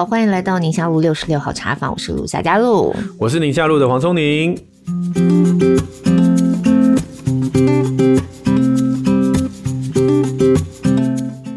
好，欢迎来到宁夏路六十六号茶坊，我是陆夏佳露，我是宁夏路的黄聪宁。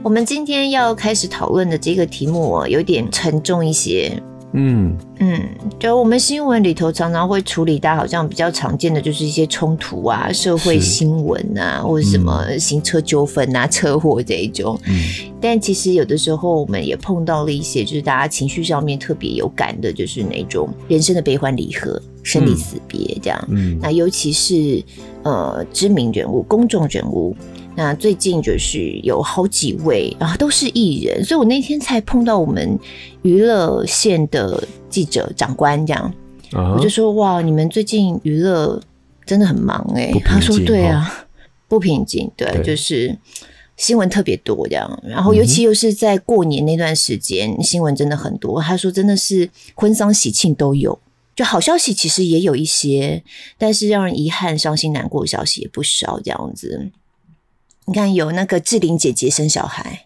我们今天要开始讨论的这个题目哦，有点沉重一些。嗯嗯，就我们新闻里头常常会处理到，好像比较常见的就是一些冲突啊、社会新闻啊，或者什么行车纠纷啊、车祸这一种。嗯，但其实有的时候我们也碰到了一些，就是大家情绪上面特别有感的，就是那种人生的悲欢离合、生离死别这样。嗯，那尤其是呃知名人物、公众人物。那最近就是有好几位啊，都是艺人，所以我那天才碰到我们娱乐线的记者长官这样，uh-huh. 我就说哇，你们最近娱乐真的很忙哎、欸，他说对啊，哦、不平静，对，对就是新闻特别多这样，然后尤其又是在过年那段时间，嗯、新闻真的很多。他说真的是婚丧喜庆都有，就好消息其实也有一些，但是让人遗憾、伤心、难过的消息也不少这样子。你看，有那个志玲姐姐生小孩。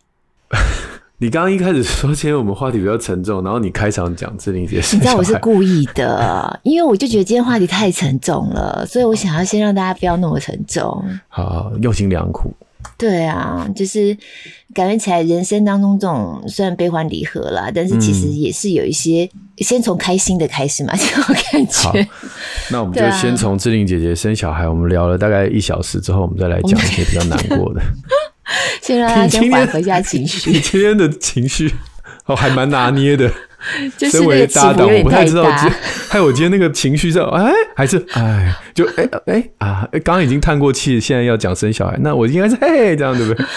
你刚刚一开始说今天我们话题比较沉重，然后你开场讲志玲姐生小孩，你知道我是故意的，因为我就觉得今天话题太沉重了，所以我想要先让大家不要那么沉重。好，好，用心良苦。对啊，就是感觉起来人生当中这种虽然悲欢离合啦，但是其实也是有一些、嗯、先从开心的开始嘛，这种感觉。好，那我们就先从志玲姐姐生小孩、啊，我们聊了大概一小时之后，我们再来讲一些比较难过的。先让大家先缓和一下情绪。你今天的情绪哦，还蛮拿捏的。身为搭档，我不太知道今，还有 我今天那个情绪是哎，还是哎，就哎哎啊，刚刚已经叹过气，现在要讲生小孩，那我应该是嘿这样对不对？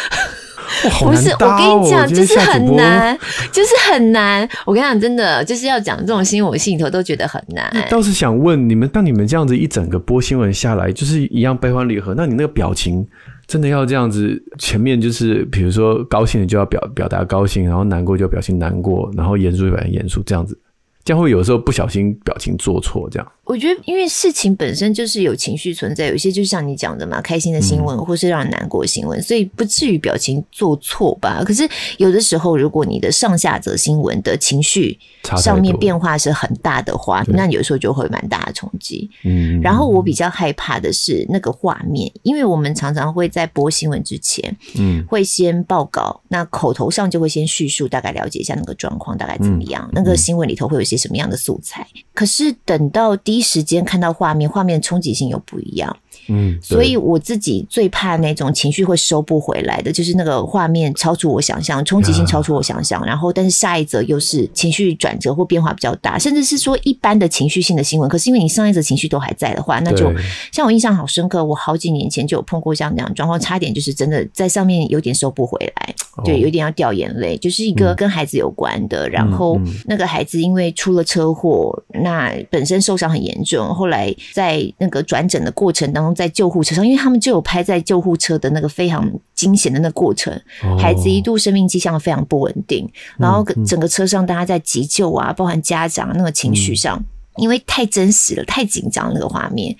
不是，我跟你讲，就是很难，就是很难。我跟你讲，真的就是要讲这种新闻，我心里头都觉得很难。倒是想问你们，当你们这样子一整个播新闻下来，就是一样悲欢离合，那你那个表情？真的要这样子，前面就是比如说高兴的就要表表达高兴，然后难过就表情难过，然后严肃就表现严肃，这样子。这样会有时候不小心表情做错，这样。我觉得，因为事情本身就是有情绪存在，有一些就像你讲的嘛，开心的新闻或是让人难过的新闻，嗯，所以不至于表情做错吧。可是有的时候，如果你的上下则新闻的情绪上面变化是很大的话，那有时候就会蛮大的冲击。嗯。然后我比较害怕的是那个画面，因为我们常常会在播新闻之前，嗯，会先报告，那口头上就会先叙述，大概了解一下那个状况大概怎么样，嗯，那个新闻里头会有些什么样的素材。可是等到第一时间看到画面，画面冲击性又不一样。嗯，所以我自己最怕那种情绪会收不回来的，就是那个画面超出我想象，冲击性超出我想象，然后但是下一则又是情绪转折或变化比较大，甚至是说一般的情绪性的新闻，可是因为你上一则情绪都还在的话，那就像我印象好深刻，我好几年前就有碰过像这样状况，差点就是真的在上面有点收不回来，对，有点要掉眼泪，就是一个跟孩子有关的，然后那个孩子因为出了车祸，那本身受伤很严重，后来在那个转诊的过程当中。在救护车上，因为他们就有拍在救护车的那个非常惊险的那个过程，孩子一度生命迹象非常不稳定，然后整个车上大家在急救啊，包含家长那个情绪上，因为太真实了，太紧张那个画面，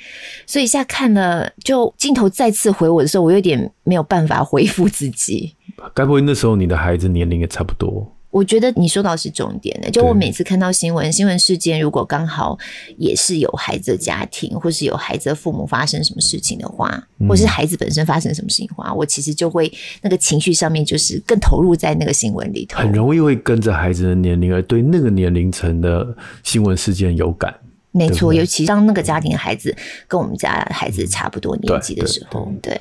所以现在看了，就镜头再次回我的时候，我有点没有办法回复自己。该不会那时候你的孩子年龄也差不多？我觉得你说到是重点的，就我每次看到新闻，新闻事件如果刚好也是有孩子的家庭，或是有孩子的父母发生什么事情的话，或是孩子本身发生什么事情的话，我其实就会那个情绪上面就是更投入在那个新闻里头，很容易会跟着孩子的年龄而对那个年龄层的新闻事件有感。没错，尤其当那个家庭的孩子跟我们家孩子差不多年纪的时候，对，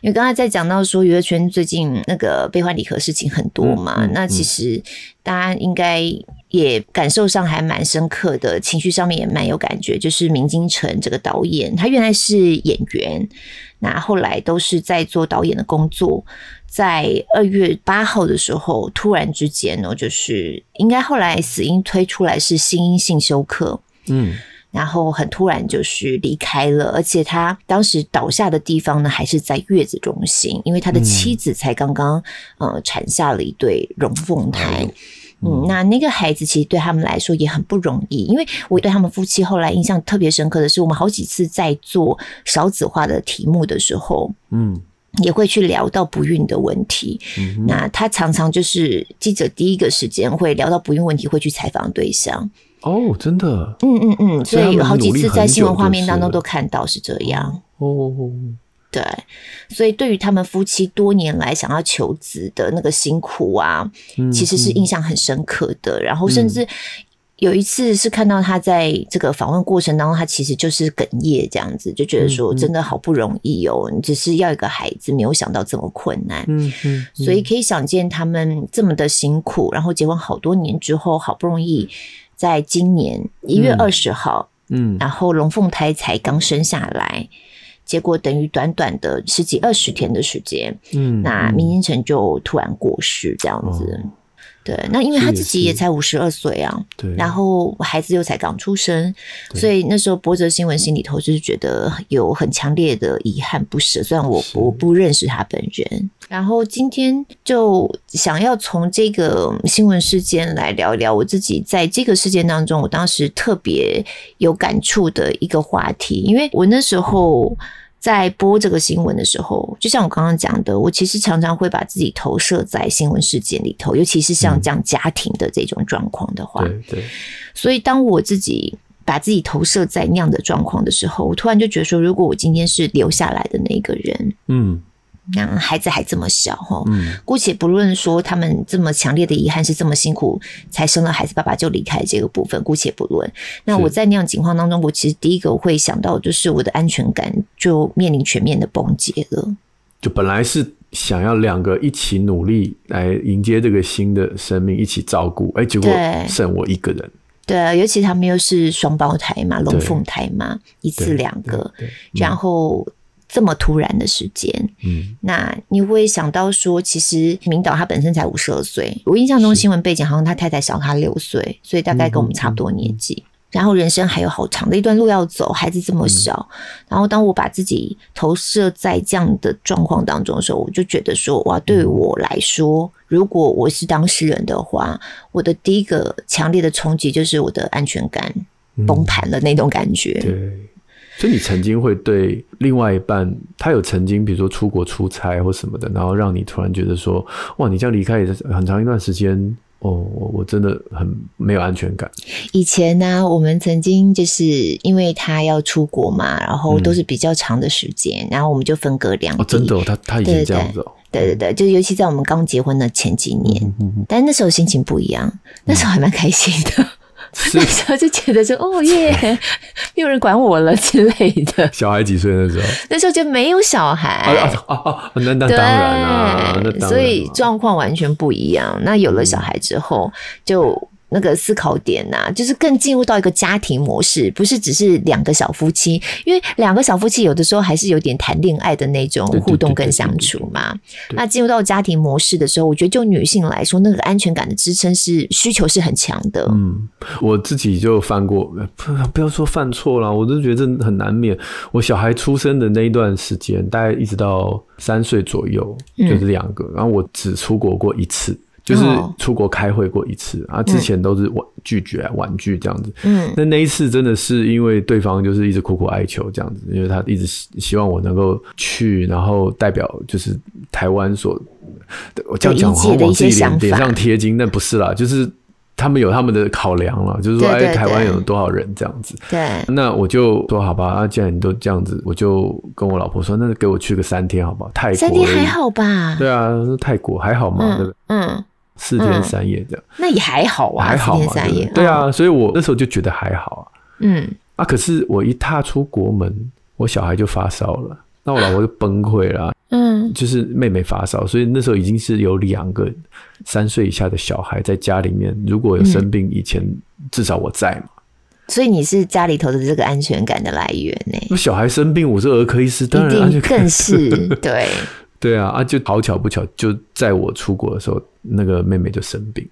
因为刚才在讲到说娱乐圈最近那个悲欢离合事情很多嘛，嗯嗯、那其实大家应该也感受上还蛮深刻的，情绪上面也蛮有感觉。就是明金城这个导演，他原来是演员，那后来都是在做导演的工作，在二月八号的时候，突然之间呢，就是应该后来死因推出来是心因性休克。嗯，然后很突然就是离开了，而且他当时倒下的地方呢，还是在月子中心，因为他的妻子才刚刚呃产下了一对龙凤胎。嗯，那那个孩子其实对他们来说也很不容易，因为我对他们夫妻后来印象特别深刻的是，我们好几次在做少子化的题目的时候，嗯。也会去聊到不孕的问题。嗯、那他常常就是记者第一个时间会聊到不孕问题，会去采访对象。哦，真的，嗯嗯嗯，所以有好几次在新闻画面当中都看到是这样。哦，对，所以对于他们夫妻多年来想要求子的那个辛苦啊，嗯、其实是印象很深刻的。然后甚至有一次是看到他在这个访问过程当中，他其实就是哽咽这样子，就觉得说真的好不容易哦，你只是要一个孩子，没有想到这么困难。嗯嗯，所以可以想见他们这么的辛苦，然后结婚好多年之后，好不容易。在今年一月二十号，嗯，然后龙凤胎才刚生下来，结果等于短短的十几二十天的时间，嗯，那明金城就突然过世，这样子。哦。对，那因为他自己也才五十二岁啊，对，然后孩子又才刚出生，所以那时候波折新闻心里头就是觉得有很强烈的遗憾不舍。虽然我我不认识他本人，然后今天就想要从这个新闻事件来聊一聊我自己在这个事件当中，我当时特别有感触的一个话题，因为我那时候。在播这个新闻的时候，就像我刚刚讲的，我其实常常会把自己投射在新闻事件里头，尤其是像这样家庭的这种状况的话，对对。所以当我自己把自己投射在那样的状况的时候，我突然就觉得说，如果我今天是留下来的那个人，嗯。那孩子还这么小哈，嗯，姑且不论说他们这么强烈的遗憾是这么辛苦才生了孩子，爸爸就离开这个部分，姑且不论。那我在那样情况当中，我其实第一个会想到就是我的安全感就面临全面的崩解了。就本来是想要两个一起努力来迎接这个新的生命，一起照顾，哎，结果剩我一个人。对啊，尤其他们又是双胞胎嘛，龙凤胎嘛，一次两个，然后。这么突然的时间，嗯，那你会想到说，其实明导他本身才五十二岁，我印象中新闻背景好像他太太小他六岁，所以大概跟我们差不多年纪。嗯嗯嗯、然后人生还有好长的一段路要走，孩子这么小，嗯、然后当我把自己投射在这样的状况当中的时候，我就觉得说，哇，对我来说，如果我是当事人的话，我的第一个强烈的冲击就是我的安全感崩盘了那种感觉。嗯、对。所以你曾经会对另外一半，他有曾经比如说出国出差或什么的，然后让你突然觉得说，哇，你这样离开也是很长一段时间，哦，我我真的很没有安全感。以前呢、啊，我们曾经就是因为他要出国嘛，然后都是比较长的时间，嗯、然后我们就分隔两地。哦，真的、哦，他他以前这样子哦。对对对，就尤其在我们刚结婚的前几年，嗯嗯嗯，但那时候心情不一样，那时候还蛮开心的。嗯 那时候就觉得说哦耶，没有人管我了之类的。小孩几岁那时候？那时候就没有小孩。啊啊啊！那那当然啊，对，所以状况完全不一样。那有了小孩之后，就。那个思考点呐、啊，就是更进入到一个家庭模式，不是只是两个小夫妻，因为两个小夫妻有的时候还是有点谈恋爱的那种互动跟相处嘛。那进入到家庭模式的时候，我觉得就女性来说，那个安全感的支撑是需求是很强的。嗯，我自己就犯过，不不要说犯错了，我都觉得这很难免。我小孩出生的那一段时间，大概一直到三岁左右，就是两个，嗯、然后我只出国过一次。就是出国开会过一次、哦、啊，之前都是婉拒绝啊，婉拒这样子。嗯，那那一次真的是因为对方就是一直苦苦哀求这样子，因为他一直希希望我能够去，然后代表就是台湾所，我这样讲好像往自己脸脸上贴金，那不是啦，就是他们有他们的考量了，就是说哎，台湾有多少人这样子。对，那我就说好吧，啊，既然你都这样子，我就跟我老婆说，那就给我去个三天好不好？泰国三天还好吧？对啊，泰国还好嘛，对不对？嗯。四天三夜这样，那也还好啊，还好嘛，四天三夜，对啊，所以我那时候就觉得还好啊。嗯，啊，可是我一踏出国门，我小孩就发烧了，那我老婆就崩溃了。嗯，就是妹妹发烧，所以那时候已经是有两个三岁以下的小孩在家里面，如果有生病，以前至少我在嘛。所以你是家里头的这个安全感的来源呢？我小孩生病，我是儿科医师，当然更是对。对啊，啊，就好巧不巧，就在我出国的时候，那个妹妹就生病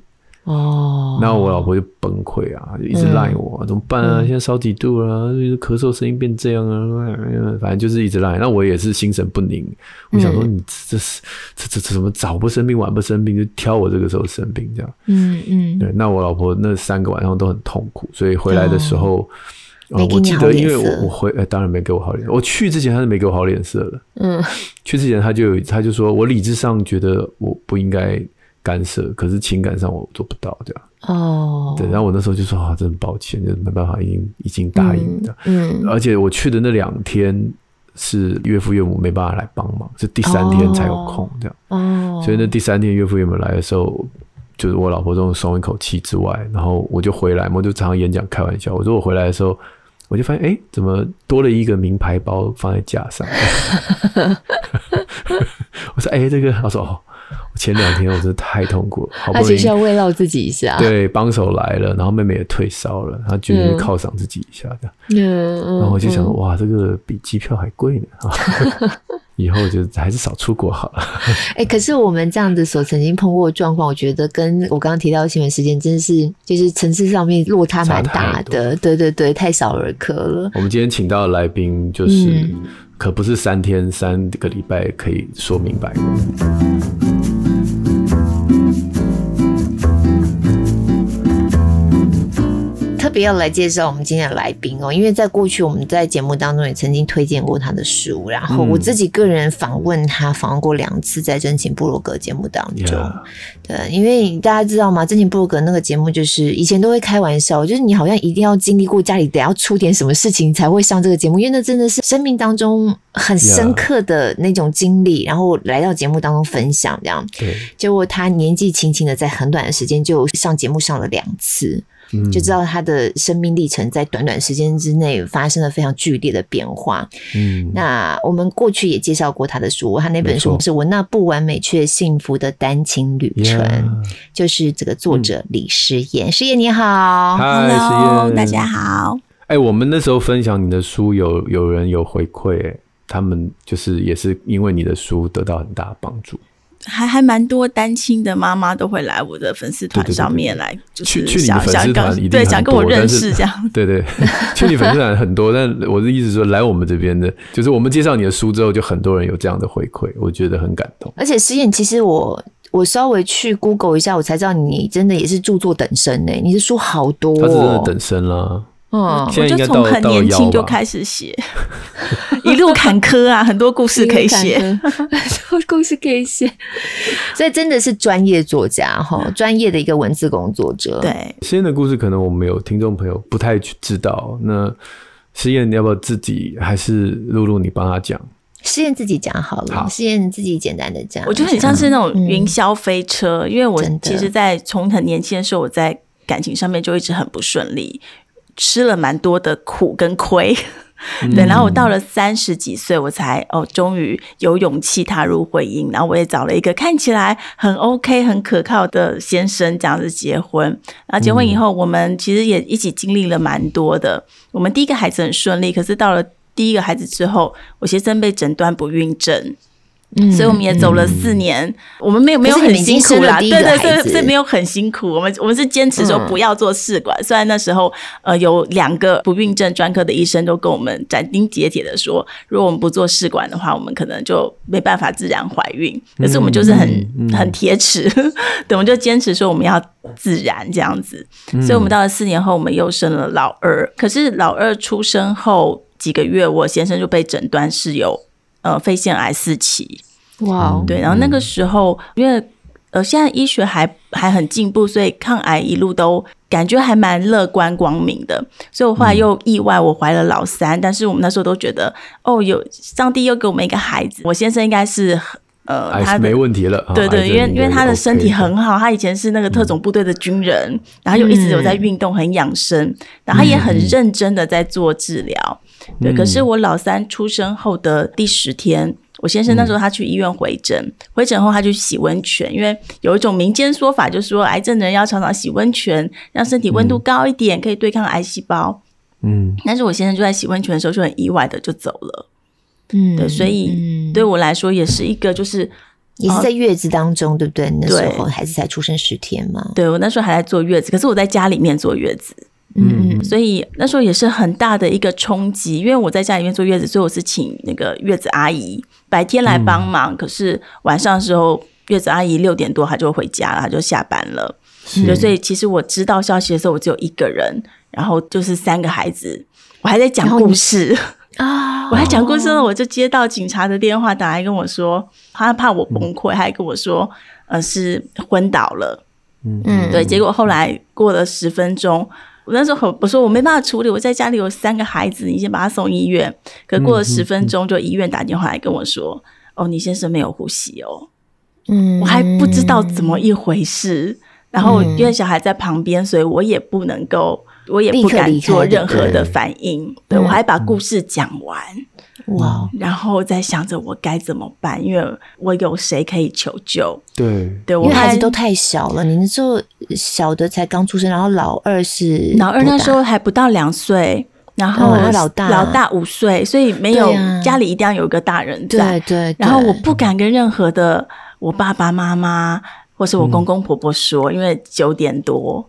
哦，然后我老婆就崩溃啊，就一直赖我，嗯、怎么办啊？现在烧几度了，啊，咳嗽声音变这样啊，反正就是一直赖。那我也是心神不宁，我想说你这是这这这怎么早不生病晚不生病，就挑我这个时候生病这样。嗯嗯，对，那我老婆那三个晚上都很痛苦，所以回来的时候。我记得，因为我我回，呃，当然没给我好脸色。我去之前他是没给我好脸色的。嗯，去之前他就有，他就说我理智上觉得我不应该干涉，可是情感上我做不到这样。哦，对，然后我那时候就说啊，真的抱歉，就没办法，已经已经答应的。嗯，而且我去的那两天是岳父岳母没办法来帮忙，是第三天才有空这样。哦，所以那第三天岳父岳母来的时候。就是我老婆终于松一口气之外，然后我就回来，我就常常演讲开玩笑。我说我回来的时候，我就发现，哎，怎么多了一个名牌包放在架上？我说，哎，这个，他说，哦。前两天我真的太痛苦了，好不容易，他其实要慰劳自己一下。对，帮手来了，然后妹妹也退烧了，他决定犒赏自己一下这样。嗯，然后我就想说，哇，这个比机票还贵呢啊！以后就还是少出国好了。哎、欸，可是我们这样子所曾经碰过的状况，我觉得跟我刚刚提到的新闻事件，真的是就是层次上面落差蛮大的。对对对，太少儿科了。我们今天请到的来宾，就是、嗯、可不是三天三个礼拜可以说明白的。别要来介绍我们今天的来宾哦，因为在过去我们在节目当中也曾经推荐过他的书，然后我自己个人访问他访问过两次，在真情部落格节目当中。Yeah. 对，因为大家知道吗？真情部落格那个节目就是以前都会开玩笑，就是你好像一定要经历过家里得要出点什么事情才会上这个节目，因为那真的是生命当中很深刻的那种经历，Yeah. 然后来到节目当中分享这样。对，结果他年纪轻轻的，在很短的时间就上节目上了两次。就知道他的生命历程在短短时间之内发生了非常剧烈的变化。嗯，那我们过去也介绍过他的书，他那本书是我那不完美却幸福的单亲旅程，就是这个作者李诗燕。诗燕、嗯、你好，Hello，大家好。哎、欸，我们那时候分享你的书有，有有人有回馈，哎，他们就是也是因为你的书得到很大的帮助。还还蛮多单亲的妈妈都会来我的粉丝团上面来，就是想想跟对想跟我认识这样。对 对，去你粉丝团很多，但我的意思是说，来我们这边的，就是我们介绍你的书之后，就很多人有这样的回馈，我觉得很感动。而且诗燕，其实我我稍微去 Google 一下，我才知道你真的也是著作等身呢。你的书好多，他是真的等身了。嗯，我就从很年轻就开始写，一路坎坷啊，很多故事可以写，很多故事可以写，所以真的是专业作家哈，专业的一个文字工作者。对，实验的故事可能我们有听众朋友不太知道，那实验你要不要自己还是露露你帮他讲？诗燕自己讲好了，诗燕自己简单的讲。我觉得很像是那种云霄飞车，因为我其实，在从很年轻的时候，我在感情上面就一直很不顺利。吃了蛮多的苦跟亏，对，然后我到了三十几岁，我才哦，终于有勇气踏入婚姻，然后我也找了一个看起来很 OK、很可靠的先生，这样子结婚。然后结婚以后，我们其实也一起经历了蛮多的。我们第一个孩子很顺利，可是到了第一个孩子之后，我先生被诊断不孕症。嗯，所以我们也走了四年，嗯、我们没有没有很辛苦啦，对对对，所以没有很辛苦。我们我们是坚持说不要做试管，嗯、虽然那时候呃有两个不孕症专科的医生都跟我们斩钉截铁的说，如果我们不做试管的话，我们可能就没办法自然怀孕。可是我们就是很、很铁齿，对，我们就坚持说我们要自然这样子。所以我们到了四年后，我们又生了老二。可是老二出生后几个月，我先生就被诊断是有。呃，肺腺癌四期，哇 Wow，对，然后那个时候，因为呃，现在医学还还很进步，所以抗癌一路都感觉还蛮乐观光明的。所以我后来又意外，我怀了老三，嗯、但是我们那时候都觉得，哦，有上帝又给我们一个孩子，我先生应该是呃，他没问题了，对对，因为因为他的身体很好，他以前是那个特种部队的军人，嗯、然后又一直有在运动，很养生，然后他也很认真的在做治疗。对，可是我老三出生后的第十天，我先生那时候他去医院回诊，嗯、回诊后他就洗温泉，因为有一种民间说法，就是说癌症的人要常常洗温泉，让身体温度高一点，可以对抗癌细胞。嗯，但是我先生就在洗温泉的时候就很意外的就走了。嗯，对，所以对我来说也是一个，就是也是在月子当中，对不对？那时候孩子才出生十天嘛。对，我那时候还在坐月子，可是我在家里面坐月子。嗯，所以那时候也是很大的一个冲击，因为我在家里面坐月子，所以我是请那个月子阿姨白天来帮忙，嗯、可是晚上的时候，月子阿姨六点多她就回家了，她就下班了。对所以其实我知道消息的时候，我只有一个人，然后就是三个孩子，我还在讲故事啊，我还讲故事呢，我就接到警察的电话打来跟我说，他怕我崩溃，还跟我说，呃，是昏倒了。嗯嗯，对，结果后来过了十分钟。我那时候我说我没办法处理，我在家里有三个孩子，你先把他送医院。可过了十分钟，就医院打电话来跟我说：“嗯嗯、哦，你先生没有呼吸哦。”嗯，我还不知道怎么一回事。然后因为小孩在旁边，所以我也不能够，我也不敢做任何的反应。对，对我还把故事讲完。哇！然后在想着我该怎么办，因为我有谁可以求救？对对，因为孩子都太小了，你那时候小的才刚出生，然后老二是老二那时候还不到两岁，然后老大老大五岁，所以没有家里一定要有个大人在。对对。然后我不敢跟任何的我爸爸妈妈或是我公公婆婆说，因为九点多。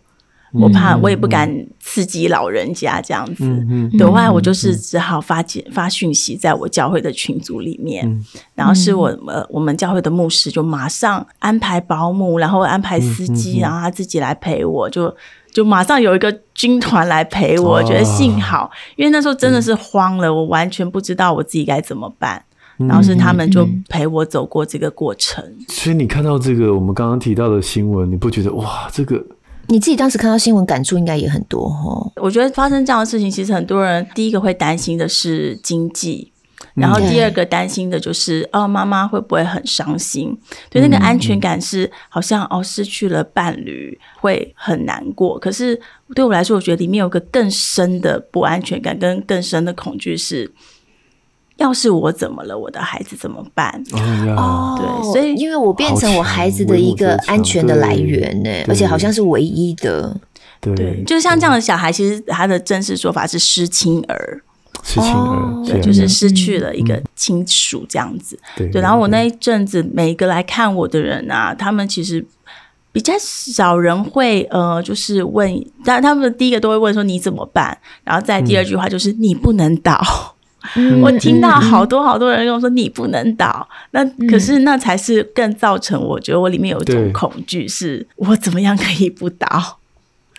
我怕，我也不敢刺激老人家这样子。嗯嗯。后来我就是只好发简发讯息在我教会的群组里面，嗯、然后是我呃我们教会的牧师就马上安排保姆，然后安排司机，嗯、然后他自己来陪我，就就马上有一个军团来陪我。我觉得幸好，因为那时候真的是慌了，我完全不知道我自己该怎么办。然后是他们就陪我走过这个过程。所以你看到这个我们刚刚提到的新闻，你不觉得哇这个？你自己当时看到新闻感触应该也很多哦。我觉得发生这样的事情，其实很多人第一个会担心的是经济，然后第二个担心的就是哦，妈妈会不会很伤心？对，那个安全感是好像哦，失去了伴侣会很难过。可是对我来说，我觉得里面有个更深的不安全感跟更深的恐惧是。要是我怎么了，我的孩子怎么办？哦，对，所以因为我变成我孩子的一个安全的来源呢，而且好像是唯一的。对，就像这样的小孩，其实他的正式说法是失亲儿，失亲儿，对，就是失去了一个亲属这样子。对，然后我那一阵子，每一个来看我的人啊，他们其实比较少人会呃，就是问，但他们第一个都会问说你怎么办，然后再第二句话就是你不能倒。我听到好多好多人跟我说：“你不能倒。”那可是那才是更造成我觉得我里面有一种恐惧，是我怎么样可以不倒？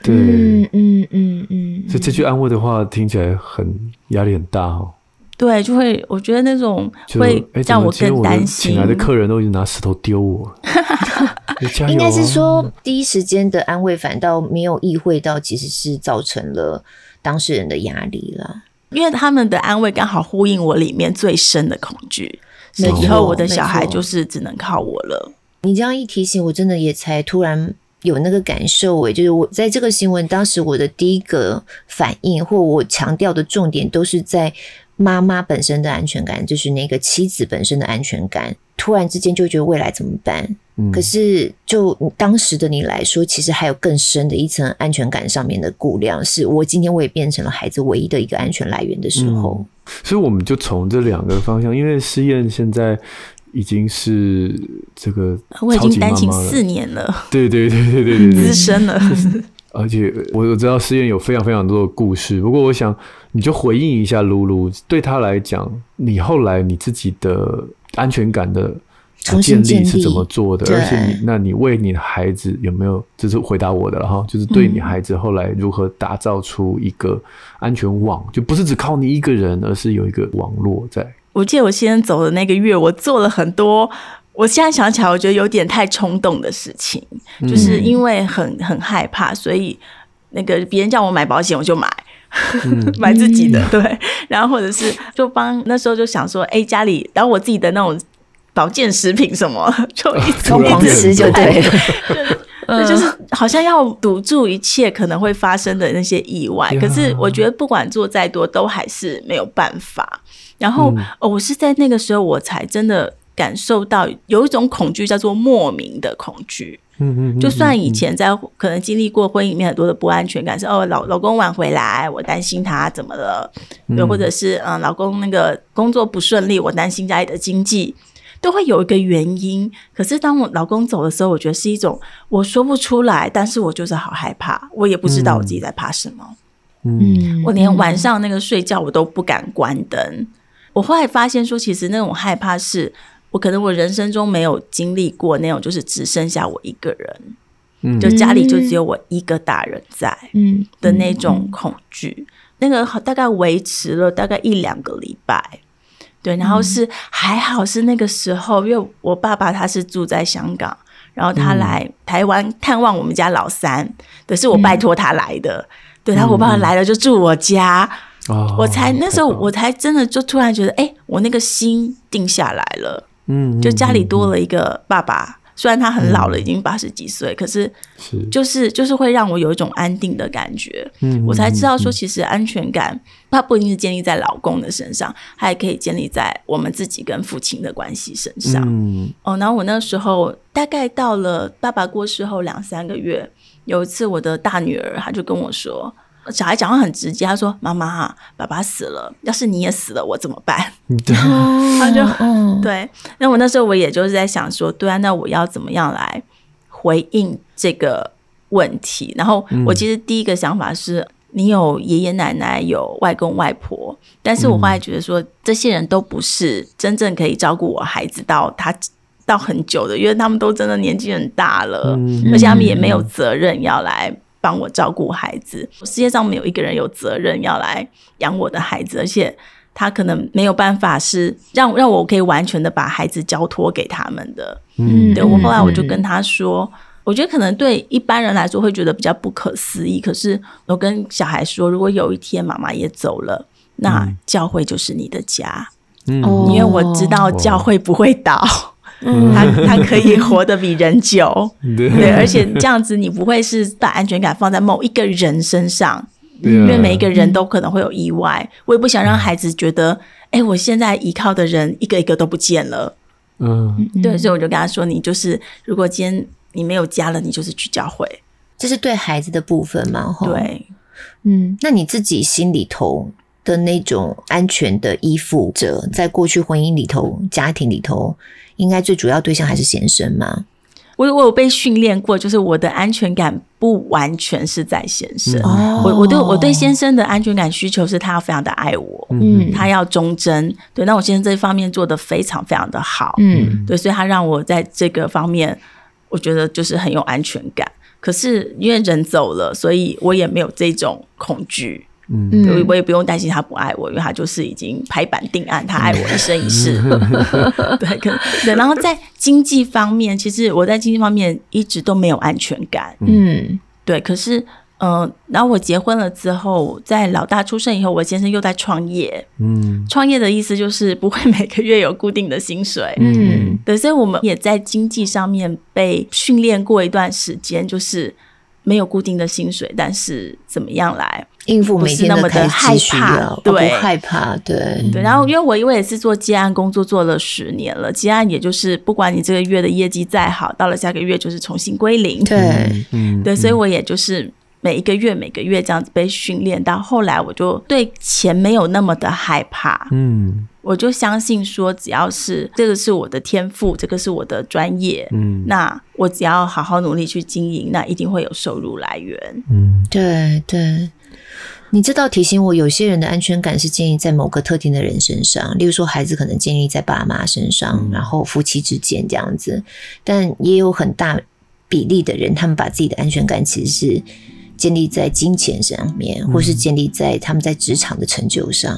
对，嗯嗯嗯嗯。所以这句安慰的话听起来很压力很大哦。对，就会我觉得那种会让我更担心。请来的客人都已经拿石头丢我。应该是说第一时间的安慰，反倒没有意会到，其实是造成了当事人的压力了。因为他们的安慰刚好呼应我里面最深的恐惧，那以以后我的小孩就是只能靠我了。你这样一提醒，我真的也才突然有那个感受诶，就是我在这个新闻当时我的第一个反应，或我强调的重点，都是在妈妈本身的安全感，就是那个妻子本身的安全感。突然之间就觉得未来怎么办？嗯，可是就当时的你来说，其实还有更深的一层安全感上面的估量，是我今天我也变成了孩子唯一的一个安全来源的时候。嗯，所以我们就从这两个方向，因为诗燕现在已经是这个妈妈，我已经单亲四年了，对对对对对对，资深了。而且我我知道诗燕有非常非常多的故事，不过我想你就回应一下露露，对他来讲，你后来你自己的。安全感的建立是怎么做的？而且你，那你为你的孩子有没有？这是回答我的了哈，就是对你孩子后来如何打造出一个安全网，就不是只靠你一个人，而是有一个网络在。我记得我先走的那个月，我做了很多，我现在想起来，我觉得有点太冲动的事情，就是因为很很害怕，所以那个别人叫我买保险，我就买。买自己的对，然后或者是就帮那时候就想说，哎、欸，家里，然后我自己的那种保健食品什么，就一直疯狂吃就对了，对，就是好像要堵住一切可能会发生的那些意外。可是我觉得不管做再多，都还是没有办法。然后我是在那个时候，我才真的感受到有一种恐惧，叫做莫名的恐惧。嗯嗯，就算以前在可能经历过婚姻里面很多的不安全感，是哦，老老公晚回来，我担心他怎么了，又或者是嗯，老公那个工作不顺利，我担心家里的经济，都会有一个原因。可是当我老公走的时候，我觉得是一种我说不出来，但是我就是好害怕，我也不知道我自己在怕什么。嗯，我连晚上那个睡觉我都不敢关灯。我后来发现说，其实那种害怕是。我可能我人生中没有经历过那种，就是只剩下我一个人，嗯，就家里就只有我一个大人在，嗯，的那种恐惧。嗯，那个大概维持了大概一两个礼拜。对，然后是、嗯、还好是那个时候，因为我爸爸他是住在香港，然后他来台湾探望我们家老三，对，是我拜托他来的。嗯、对，然后我爸爸来了就住我家，嗯、我才那时候我才真的就突然觉得，哎，我那个心定下来了，嗯，就家里多了一个爸爸。虽然他很老了，已经八十几岁，嗯、可是就是就是会让我有一种安定的感觉。嗯，我才知道说，其实安全感它不一定是建立在老公的身上，它也可以建立在我们自己跟父亲的关系身上。嗯，哦，然后我那时候大概到了爸爸过世后两三个月，有一次我的大女儿她就跟我说。小孩讲话很直接，她说：“妈妈哈，爸爸死了，要是你也死了，我怎么办？”她就 对。那我那时候我也就是在想说，对啊，那我要怎么样来回应这个问题？然后我其实第一个想法是，你有爷爷奶奶，有外公外婆，但是我后来觉得说，这些人都不是真正可以照顾我孩子到他到很久的，因为他们都真的年纪很大了，而且他们也没有责任要来。帮我照顾孩子，世界上没有一个人有责任要来养我的孩子，而且他可能没有办法是让让我可以完全的把孩子交托给他们的。嗯，对，我后来我就跟他说，嗯、我觉得可能对一般人来说会觉得比较不可思议，可是我跟小孩说，如果有一天妈妈也走了，那教会就是你的家。嗯，因为我知道教会不会倒。嗯，他他可以活得比人久，对，对，而且这样子你不会是把安全感放在某一个人身上，对因为每一个人都可能会有意外。我也不想让孩子觉得，哎、欸，我现在依靠的人一个一个都不见了。嗯，对，所以我就跟他说，你就是如果今天你没有家了，你就是去教会，这是对孩子的部分嘛？对，嗯，那你自己心里头的那种安全的依附者，在过去婚姻里头、家庭里头。应该最主要对象还是先生吗？我我有被训练过，就是我的安全感不完全是在先生。嗯、我我对我对先生的安全感需求是他要非常的爱我，嗯，他要忠贞。对，那我先生这一方面做得非常非常的好，嗯，对，所以他让我在这个方面，我觉得就是很有安全感。可是因为人走了，所以我也没有这种恐惧。嗯，我我也不用担心他不爱我，因为他就是已经排版定案，他爱我一生一世。对，可对。然后在经济方面，其实我在经济方面一直都没有安全感。嗯，对。可是，嗯、呃，然后我结婚了之后，在老大出生以后，我先生又在创业。嗯，创业的意思就是不会每个月有固定的薪水。嗯，对。所以我们也在经济上面被训练过一段时间，就是。没有固定的薪水，但是怎么样来应付每天那么的害怕？对，不害怕，对对。然后，因为我因为也是做接案工作，做了十年了，接案也就是不管你这个月的业绩再好，到了下个月就是重新归零。对，嗯，对，所以我也就是每一个月每个月这样子被训练，到后来我就对钱没有那么的害怕。嗯。我就相信说，只要是这个是我的天赋，这个是我的专业，嗯，那我只要好好努力去经营，那一定会有收入来源。嗯，对对，你这倒提醒我，有些人的安全感是建立在某个特定的人身上，例如说孩子可能建立在爸妈身上，嗯，然后夫妻之间这样子，但也有很大比例的人，他们把自己的安全感其实是建立在金钱上面，或是建立在他们在职场的成就上。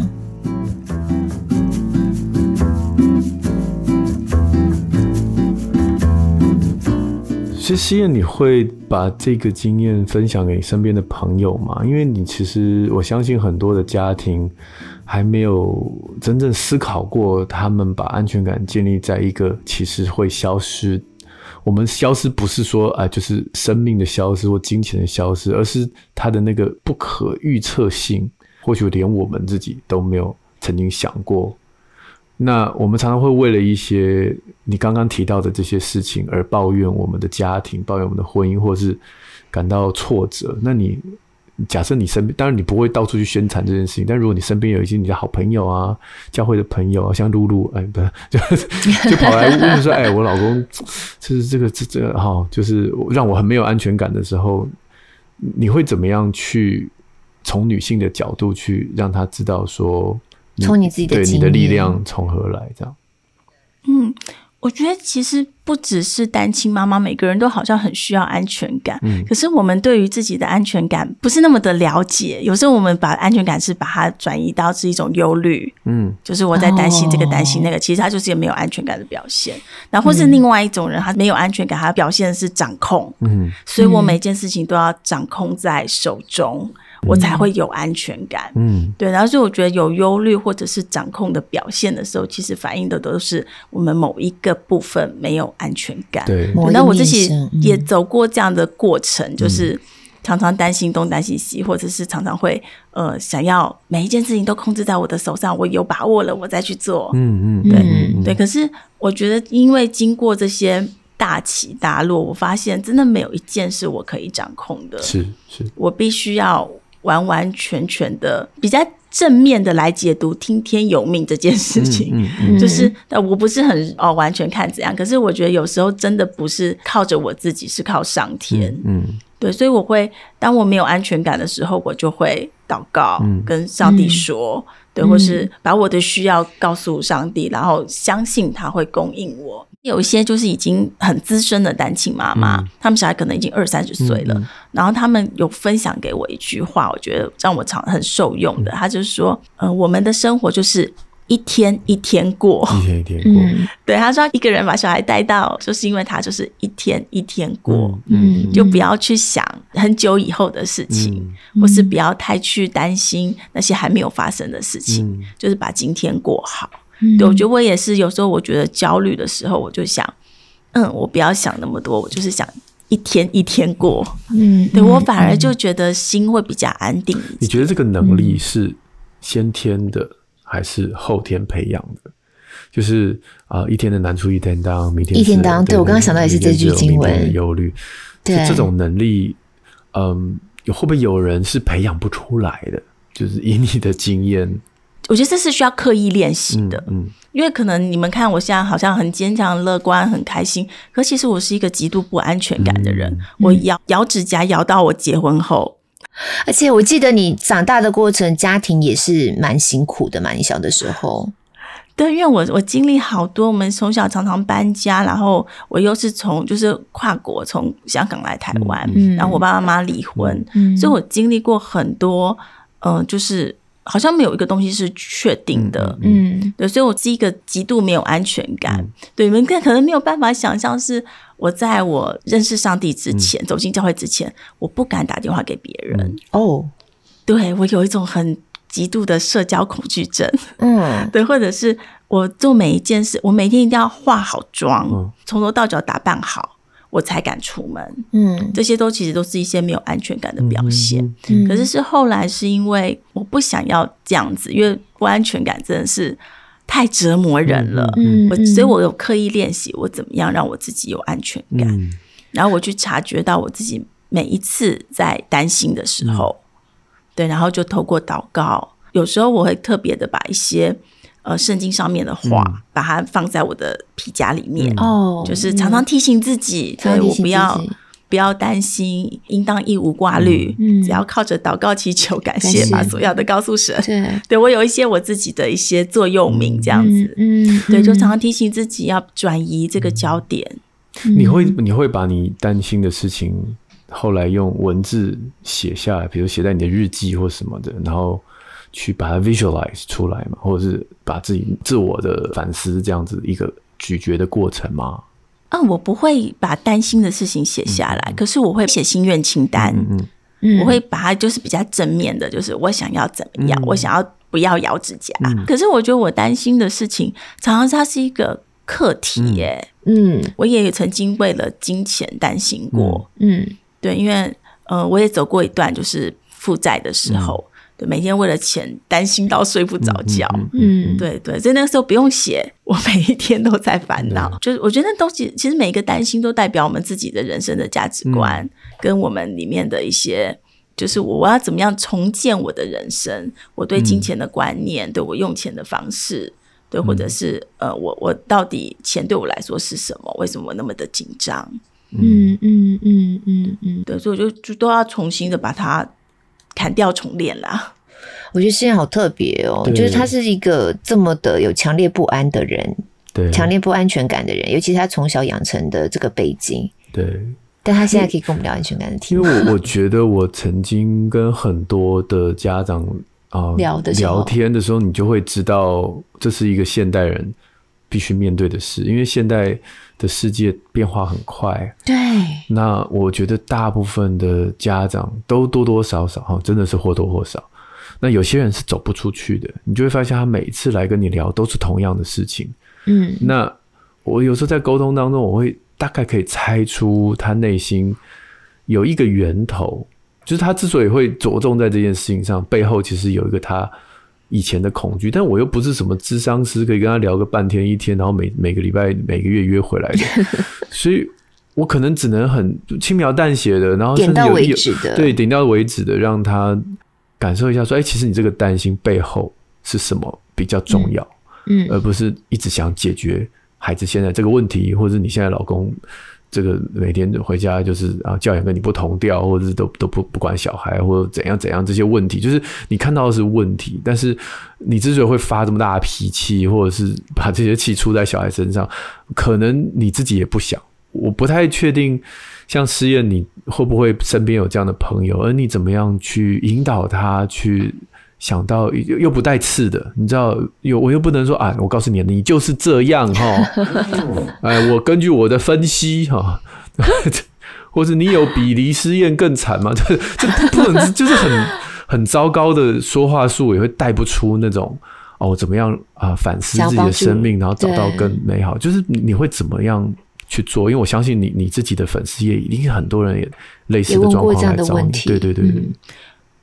其实希燕，你会把这个经验分享给你身边的朋友吗？因为你其实我相信很多的家庭还没有真正思考过，他们把安全感建立在一个其实会消失。我们消失不是说啊，就是生命的消失或金钱的消失，而是它的那个不可预测性，或许连我们自己都没有曾经想过。那我们常常会为了一些你刚刚提到的这些事情而抱怨我们的家庭，抱怨我们的婚姻，或是感到挫折。那你假设你身边，当然你不会到处去宣传这件事情，但如果你身边有一些你的好朋友啊、教会的朋友啊，像露露，哎，不是，就就跑来问说，哎，我老公就是这个这这个哈，就是让我很没有安全感的时候，你会怎么样去从女性的角度去让他知道说？从你自己的对你的力量从何来？这样，嗯，我觉得其实不只是单亲妈妈，每个人都好像很需要安全感。嗯，可是我们对于自己的安全感不是那么的了解。有时候我们把安全感是把它转移到是一种忧虑。嗯，就是我在担心这个担心那个，其实他就是一个没有安全感的表现。然后或是另外一种人，他没有安全感，他表现的是掌控。嗯，所以我每件事情都要掌控在手中。我才会有安全感，嗯，对，然后所以我觉得有忧虑或者是掌控的表现的时候，其实反映的都是我们某一个部分没有安全感。对，那我自己也走过这样的过程，嗯、就是常常担心东担心西，或者是常常会呃想要每一件事情都控制在我的手上，我有把握了我再去做。嗯嗯，对嗯对。可是我觉得，因为经过这些大起大落，我发现真的没有一件是我可以掌控的。是是，我必须要。完完全全的比较正面的来解读听天由命这件事情，嗯嗯嗯、就是我不是很哦完全看怎样，可是我觉得有时候真的不是靠着我自己，是靠上天。嗯，嗯。对，所以我会当我没有安全感的时候，我就会祷告，跟上帝说，嗯、对，或是把我的需要告诉上帝，然后相信他会供应我。有一些就是已经很资深的单亲妈妈，嗯、他们小孩可能已经二三十岁了，嗯嗯、然后他们有分享给我一句话，我觉得让我常很受用的。嗯、他就是说，嗯、呃，我们的生活就是一天一天过，一天一天过。嗯、对，他说一个人把小孩带到，就是因为他就是一天一天过，嗯，嗯就不要去想很久以后的事情，嗯、或是不要太去担心那些还没有发生的事情，嗯、就是把今天过好。对，我觉得我也是。有时候我觉得焦虑的时候，我就想，嗯，我不要想那么多，我就是想一天一天过。嗯，对，我反而就觉得心会比较安定。你觉得这个能力是先天的还是后天培养的？就是啊，一天的难处一天当，明天一天当。对，我刚刚想到也是这句经文。忧虑，对这种能力，嗯，会不会有人是培养不出来的？就是以你的经验。我觉得这是需要刻意练习的，嗯，嗯，因为可能你们看我现在好像很坚强、乐观、很开心，可其实我是一个极度不安全感的人。嗯、我咬咬指甲咬到我结婚后，而且我记得你长大的过程，家庭也是蛮辛苦的嘛。你小的时候，对，因为我我经历好多，我们从小常常搬家，然后我又是从就是跨国从香港来台湾，嗯、然后我爸爸妈妈离婚，嗯、所以我经历过很多，嗯、呃，就是。好像没有一个东西是确定的，嗯，对，所以我是一个极度没有安全感。嗯、对，你们可能没有办法想象，是我在我认识上帝之前，嗯、走进教会之前，我不敢打电话给别人。哦，对，我有一种很极度的社交恐惧症。嗯，对，或者是我做每一件事，我每天一定要化好妆，嗯、从头到脚打扮好。我才敢出门，嗯，这些都其实都是一些没有安全感的表现。嗯嗯、可是是后来是因为我不想要这样子，因为不安全感真的是太折磨人了。嗯，我所以我有刻意练习，我怎么样让我自己有安全感。嗯、然后我去察觉到我自己每一次在担心的时候，嗯、对，然后就透过祷告，有时候我会特别的把一些。呃，圣经上面的话，嗯、把它放在我的皮夹里面，哦、嗯，就是常常提醒自己，所以、嗯、我不要不要担心，应当一无挂虑，嗯、只要靠着祷告祈求感谢，感谢。把所要的告诉神。对，对我有一些我自己的一些座右铭，这样子，嗯，嗯。对，就常常提醒自己要转移这个焦点。嗯、你会你会把你担心的事情后来用文字写下来，比如写在你的日记或什么的，然后。去把它 visualize 出来嘛，或者是把自己自我的反思这样子一个咀嚼的过程吗？啊，我不会把担心的事情写下来，嗯、可是我会写心愿清单。嗯嗯，我会把它就是比较正面的，就是我想要怎么样，嗯、我想要不要咬指甲。嗯、可是我觉得我担心的事情，常常它是一个课题耶。嗯，我也曾经为了金钱担心过。嗯，对，因为呃，我也走过一段就是负债的时候。嗯对，每天为了钱担心到睡不着觉。嗯，对对，所以那个时候不用写，我每一天都在烦恼。嗯、就是我觉得那东西，其实每一个担心都代表我们自己的人生的价值观，嗯、跟我们里面的一些，就是我要怎么样重建我的人生，我对金钱的观念，嗯、对我用钱的方式，对，或者是、嗯、呃，我我到底钱对我来说是什么？为什么我那么的紧张？嗯嗯嗯嗯嗯，对，所以我就就都要重新的把它。砍掉重练啦！我觉得诗燕好特别哦，就是他是一个这么的有强烈不安的人，对，强烈不安全感的人，尤其是他从小养成的这个背景，对。但他现在可以跟我们聊安全感的题，因为我我觉得我曾经跟很多的家长啊、呃、聊的聊天的时候，你就会知道这是一个现代人必须面对的事，因为现代的世界变化很快。对，那我觉得大部分的家长都多多少少哈，真的是或多或少。那有些人是走不出去的，你就会发现他每一次来跟你聊都是同样的事情。嗯，那我有时候在沟通当中，我会。大概可以猜出他内心有一个源头，就是他之所以会着重在这件事情上，背后其实有一个他以前的恐惧。但我又不是什么智商师，可以跟他聊个半天一天，然后每每个礼拜每个月约回来的，所以我可能只能很轻描淡写的，然后甚至有点到为止的，对，点到为止的，让他感受一下，说，哎，其实你这个担心背后是什么比较重要，嗯，而不是一直想解决。孩子现在这个问题，或者是你现在老公这个每天回家就是啊教养跟你不同调，或者是都都不不管小孩，或者怎样怎样这些问题，就是你看到的是问题，但是你之所以会发这么大的脾气，或者是把这些气出在小孩身上，可能你自己也不想。我不太确定，像诗燕，你会不会身边有这样的朋友，而你怎么样去引导他去？想到又又不带刺的，你知道，又我又不能说啊，我告诉你，你就是这样哈，哎，我根据我的分析哈，或者你有比黎诗燕更惨吗？这这不能，就是很很糟糕的说话术，也会带不出那种哦，怎么样啊，反思自己的生命，然后找到更美好，就是你会怎么样去做？因为我相信你你自己的粉丝也一定很多人也类似的状况来找你，对对对对。嗯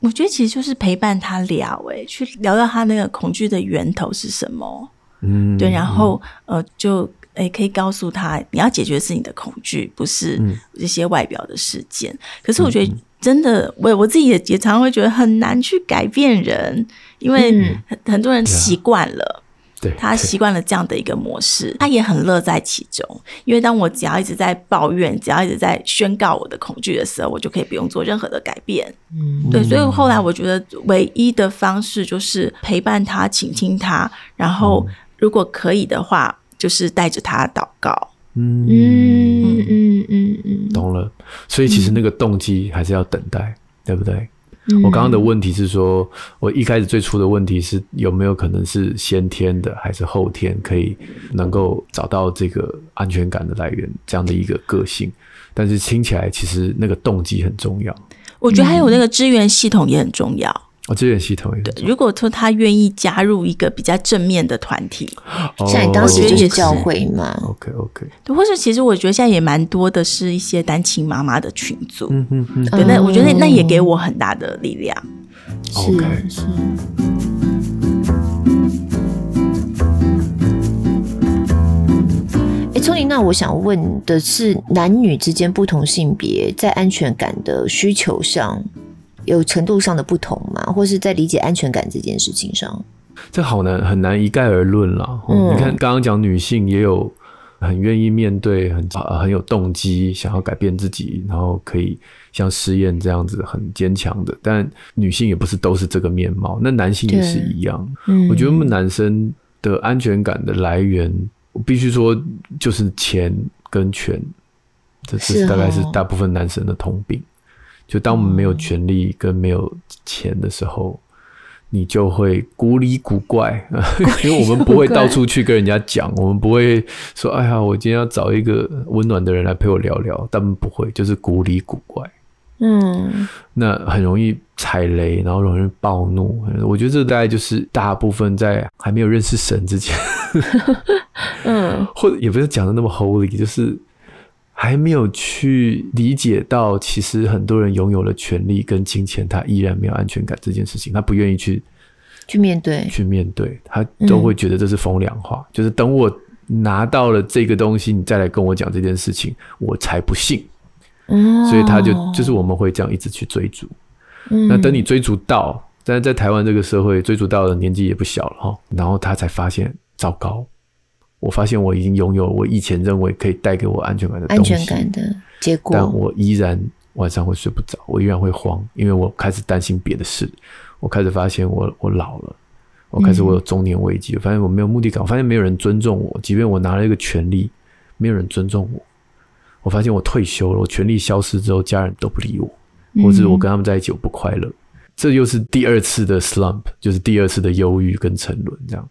我觉得其实就是陪伴他聊，哎，去聊到他那个恐惧的源头是什么，嗯，对，然后呃，就诶可以告诉他，你要解决的是你的恐惧，不是这些外表的事件。嗯、可是我觉得真的，我我自己也也常常会觉得很难去改变人，因为很很多人习惯了。他习惯了这样的一个模式，他也很乐在其中。因为当我只要一直在抱怨，只要一直在宣告我的恐惧的时候，我就可以不用做任何的改变。嗯，对。所以后来我觉得唯一的方式就是陪伴他、倾听他，然后如果可以的话，就是带着他祷告。嗯嗯嗯嗯嗯，懂了。所以其实那个动机还是要等待，对不对？我刚刚的问题是说，我一开始最初的问题是有没有可能是先天的，还是后天可以能够找到这个安全感的来源，这样的一个个性？但是听起来其实那个动机很重要。我觉得还有那个支援系统也很重要。哦，支援系统也对。如果说他愿意加入一个比较正面的团体，像你当时就是教会嘛。OK OK。对，或是其实我觉得现在也蛮多的是一些单亲妈妈的群组。嗯嗯嗯。对，那我觉得那也给我很大的力量。OK。是。哎，聪玲，那我想问的是，男女之间不同性别在安全感的需求上，有程度上的不同嘛，或是在理解安全感这件事情上，这好难，很难一概而论啦。嗯，你看刚刚讲女性也有很愿意面对，很很有动机，想要改变自己，然后可以像试验这样子很坚强的。但女性也不是都是这个面貌，那男性也是一样。嗯，我觉得我们男生的安全感的来源，我必须说就是钱跟权，这是大概是大部分男生的通病。就当我们没有权利跟没有钱的时候，嗯、你就会古 里古怪，因为我们不会到处去跟人家讲，我们不会说：“哎呀，我今天要找一个温暖的人来陪我聊聊。”他们不会，就是古里古怪。嗯，那很容易踩雷，然后容易暴怒。我觉得这大概就是大部分在还没有认识神之前，嗯，或者也不是讲的那么 holy，就是。还没有去理解到，其实很多人拥有了权利跟金钱，他依然没有安全感这件事情，他不愿意去去面对，去面对，他都会觉得这是风凉话，嗯、就是等我拿到了这个东西，你再来跟我讲这件事情，我才不信。嗯，所以他就就是我们会这样一直去追逐。嗯，那等你追逐到，但是在台湾这个社会，追逐到的年纪也不小了哈，然后他才发现糟糕。我发现我已经拥有我以前认为可以带给我安全感的东西，安全感的结果，但我依然晚上会睡不着，我依然会慌，因为我开始担心别的事。我开始发现我我老了，我开始我有中年危机，我发现我没有目的感，我发现没有人尊重我，即便我拿了一个权利，没有人尊重我。我发现我退休了，我权利消失之后，家人都不理我，或者我跟他们在一起我不快乐，这又是第二次的 slump，就是第二次的忧郁跟沉沦这样。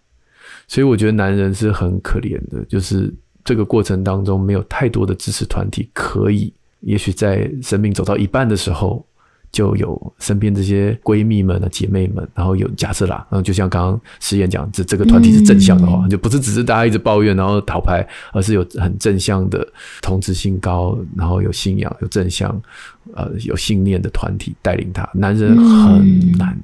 所以我觉得男人是很可怜的，就是这个过程当中没有太多的支持团体可以。也许在生命走到一半的时候，就有身边这些闺蜜们啊、姐妹们，然后有假设啦，然后就像刚刚诗妍讲，这这个团体是正向的话，就不是只是大家一直抱怨然后讨牌，而是有很正向的同质性高，然后有信仰、有正向、呃有信念的团体带领他。男人很难，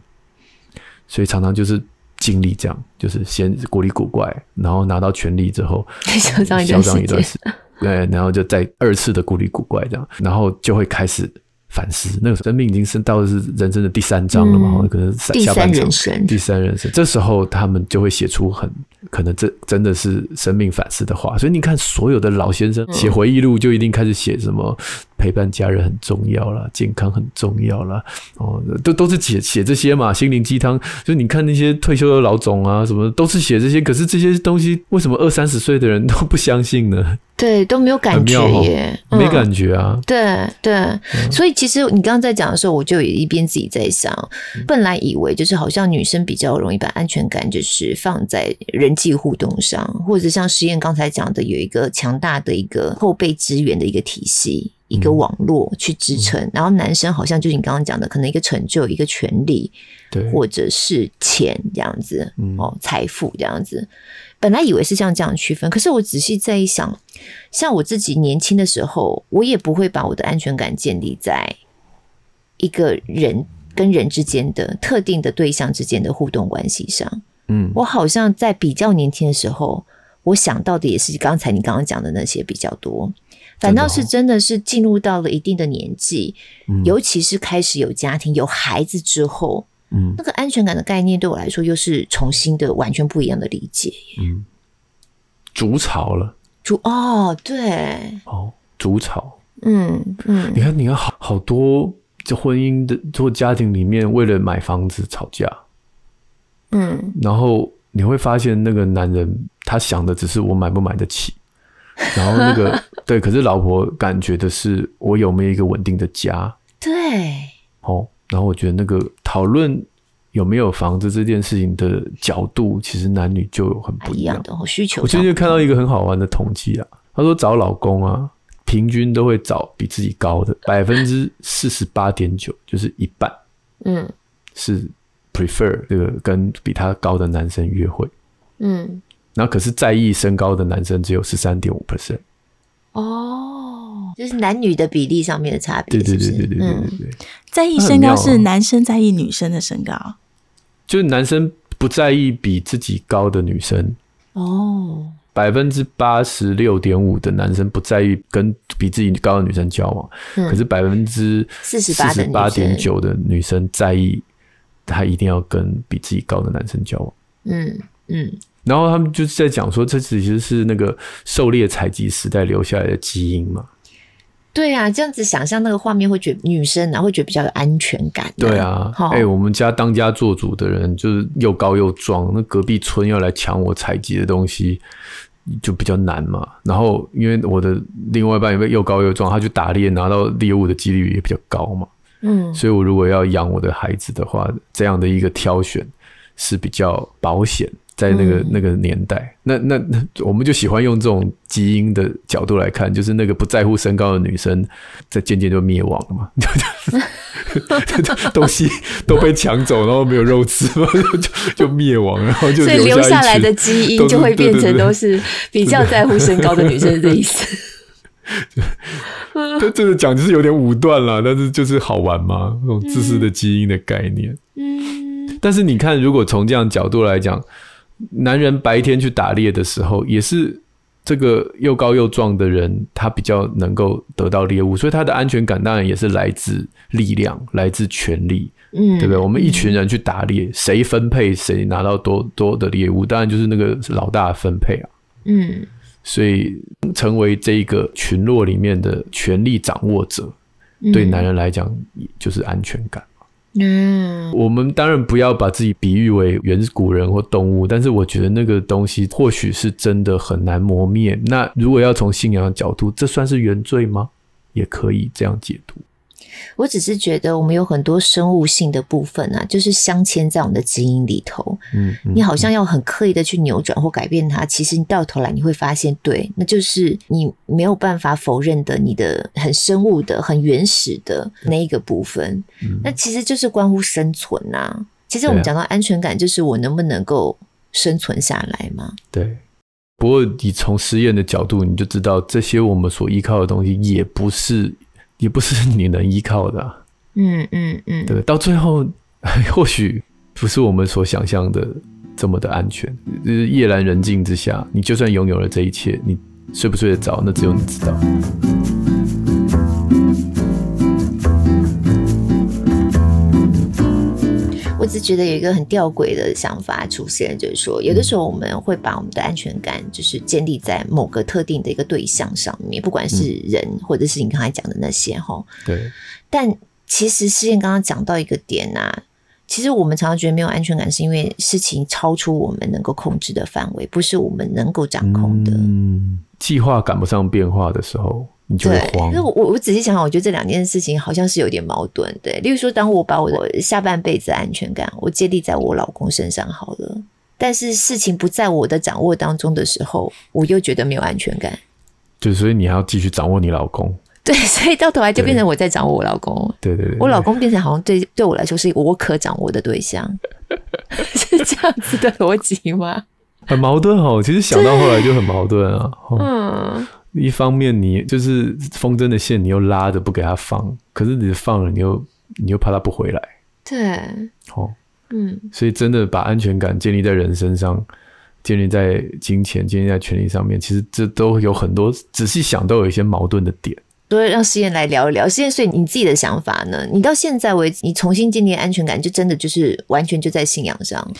所以常常就是经历这样，就是先古里古怪，然后拿到权力之后，嚣张一段时间。对，然后就再二次的古里古怪这样，然后就会开始反思。那个生命已经是到的是人生的第三章了嘛，嗯、可能第三人生，第三人生。这时候他们就会写出很可能这真的是生命反思的话。所以你看，所有的老先生写回忆录就一定开始写什么陪伴家人很重要啦，健康很重要啦。哦，都都是写写这些嘛，心灵鸡汤。就你看那些退休的老总啊，什么都是写这些。可是这些东西为什么二三十岁的人都不相信呢？对，都没有感觉耶，没感觉啊。对对，嗯、所以其实你刚刚在讲的时候，我就一边自己在想，本来以为就是好像女生比较容易把安全感就是放在人际互动上，或者像实验刚才讲的，有一个强大的一个后备支援的一个体系、一个网络去支撑。嗯、然后男生好像就是你刚刚讲的，可能一个成就、一个权利，对，或者是钱这样子，哦，财富这样子。本来以为是像这样区分，可是我仔细再一想，像我自己年轻的时候，我也不会把我的安全感建立在一个人跟人之间的特定的对象之间的互动关系上。嗯，我好像在比较年轻的时候，我想到的也是刚才你刚刚讲的那些比较多，反倒是真的是进入到了一定的年纪，尤其是开始有家庭有孩子之后。嗯，那个安全感的概念对我来说又是重新的、完全不一样的理解。嗯，筑巢了，筑哦，对，哦，筑巢。嗯嗯，你看，你看，好好多这婚姻的做家庭里面，为了买房子吵架。嗯，然后你会发现，那个男人他想的只是我买不买得起，然后那个 对，可是老婆感觉的是我有没有一个稳定的家。对，哦。然后我觉得那个讨论有没有房子这件事情的角度，其实男女就有很不一样的需求。我最近看到一个很好玩的统计啊，他说找老公啊，平均都会找比自己高的百分之四十八点九，就是一半，嗯，是 prefer 这个跟比他高的男生约会，嗯，然后可是在意身高的男生只有十三点五 percent，哦。就是男女的比例上面的差别，对对对对对对对，嗯，在意身高是男生在意女生的身高，就是男生不在意比自己高的女生哦，百分之八十六点五的男生不在意跟比自己高的女生交往，可是百分之四十八点九的女生在意她一定要跟比自己高的男生交往，嗯嗯，然后他们就是在讲说，这其实是那个狩猎采集时代留下来的基因嘛。对啊，这样子想象那个画面，会觉得女生然后会觉得比较有安全感，啊。对啊，哎我们家当家做主的人就是又高又壮，那隔壁村要来抢我采集的东西就比较难嘛。然后因为我的另外一半因为又高又壮，他去打猎拿到猎物的几率也比较高嘛。嗯，所以我如果要养我的孩子的话，这样的一个挑选是比较保险。在那个、嗯、那个年代，那那那我们就喜欢用这种基因的角度来看，就是那个不在乎身高的女生，在渐渐就灭亡了嘛，东西都被抢走，然后没有肉吃嘛，就就灭亡，然后就所以留下来的基因就会变成都是比较在乎身高的女生的意思。这这个讲就是有点武断了，但是就是好玩嘛，那种自私的基因的概念。嗯，但是你看，如果从这样角度来讲。男人白天去打猎的时候，也是这个又高又壮的人，他比较能够得到猎物，所以他的安全感当然也是来自力量，来自权力，嗯，对不对？我们一群人去打猎，谁分配谁拿到多多的猎物，当然就是那个老大分配啊，嗯，所以成为这个群落里面的权力掌握者，对男人来讲就是安全感。嗯，我们当然不要把自己比喻为原始古人或动物，但是我觉得那个东西或许是真的很难磨灭。那如果要从信仰的角度，这算是原罪吗？也可以这样解读。我只是觉得我们有很多生物性的部分啊，就是镶嵌在我们的基因里头。嗯，嗯，你好像要很刻意的去扭转或改变它，其实你到头来你会发现，对，那就是你没有办法否认的，你的很生物的、很原始的那一个部分。嗯，那其实就是关乎生存呐、啊。其实我们讲到安全感，就是我能不能够生存下来嘛？对。不过你从实验的角度，你就知道这些我们所依靠的东西，也不是。也不是你能依靠的、啊嗯，嗯嗯嗯，对，到最后 或许不是我们所想象的这么的安全。就是夜阑人静之下，你就算拥有了这一切，你睡不睡得着，那只有你知道。我只觉得有一个很吊诡的想法出现，就是说，有的时候我们会把我们的安全感，就是建立在某个特定的一个对象上面，不管是人，或者是你刚才讲的那些哈。对。但其实诗燕刚刚讲到一个点啊，其实我们常常觉得没有安全感，是因为事情超出我们能够控制的范围，不是我们能够掌控的。嗯，计划赶不上变化的时候。你就会慌。那，我我我仔细想想，我觉得这两件事情好像是有点矛盾。对，例如说，当我把我的下半辈子的安全感我建立在我老公身上好了，但是事情不在我的掌握当中的时候，我又觉得没有安全感。就所以你还要继续掌握你老公。对，所以到头来就变成我在掌握我老公。对对对，我老公变成好像对对我来说是我可掌握的对象，是这样子的逻辑吗？很矛盾哦。其实想到后来就很矛盾啊。嗯。一方面，你就是风筝的线，你又拉着不给他放，可是你放了，你又你又怕他不回来。对，哦，嗯，所以真的把安全感建立在人身上，建立在金钱，建立在权利上面，其实这都有很多仔细想都有一些矛盾的点。所以让实验来聊一聊，实验，所以你自己的想法呢？你到现在为止，你重新建立安全感，就真的就是完全就在信仰上。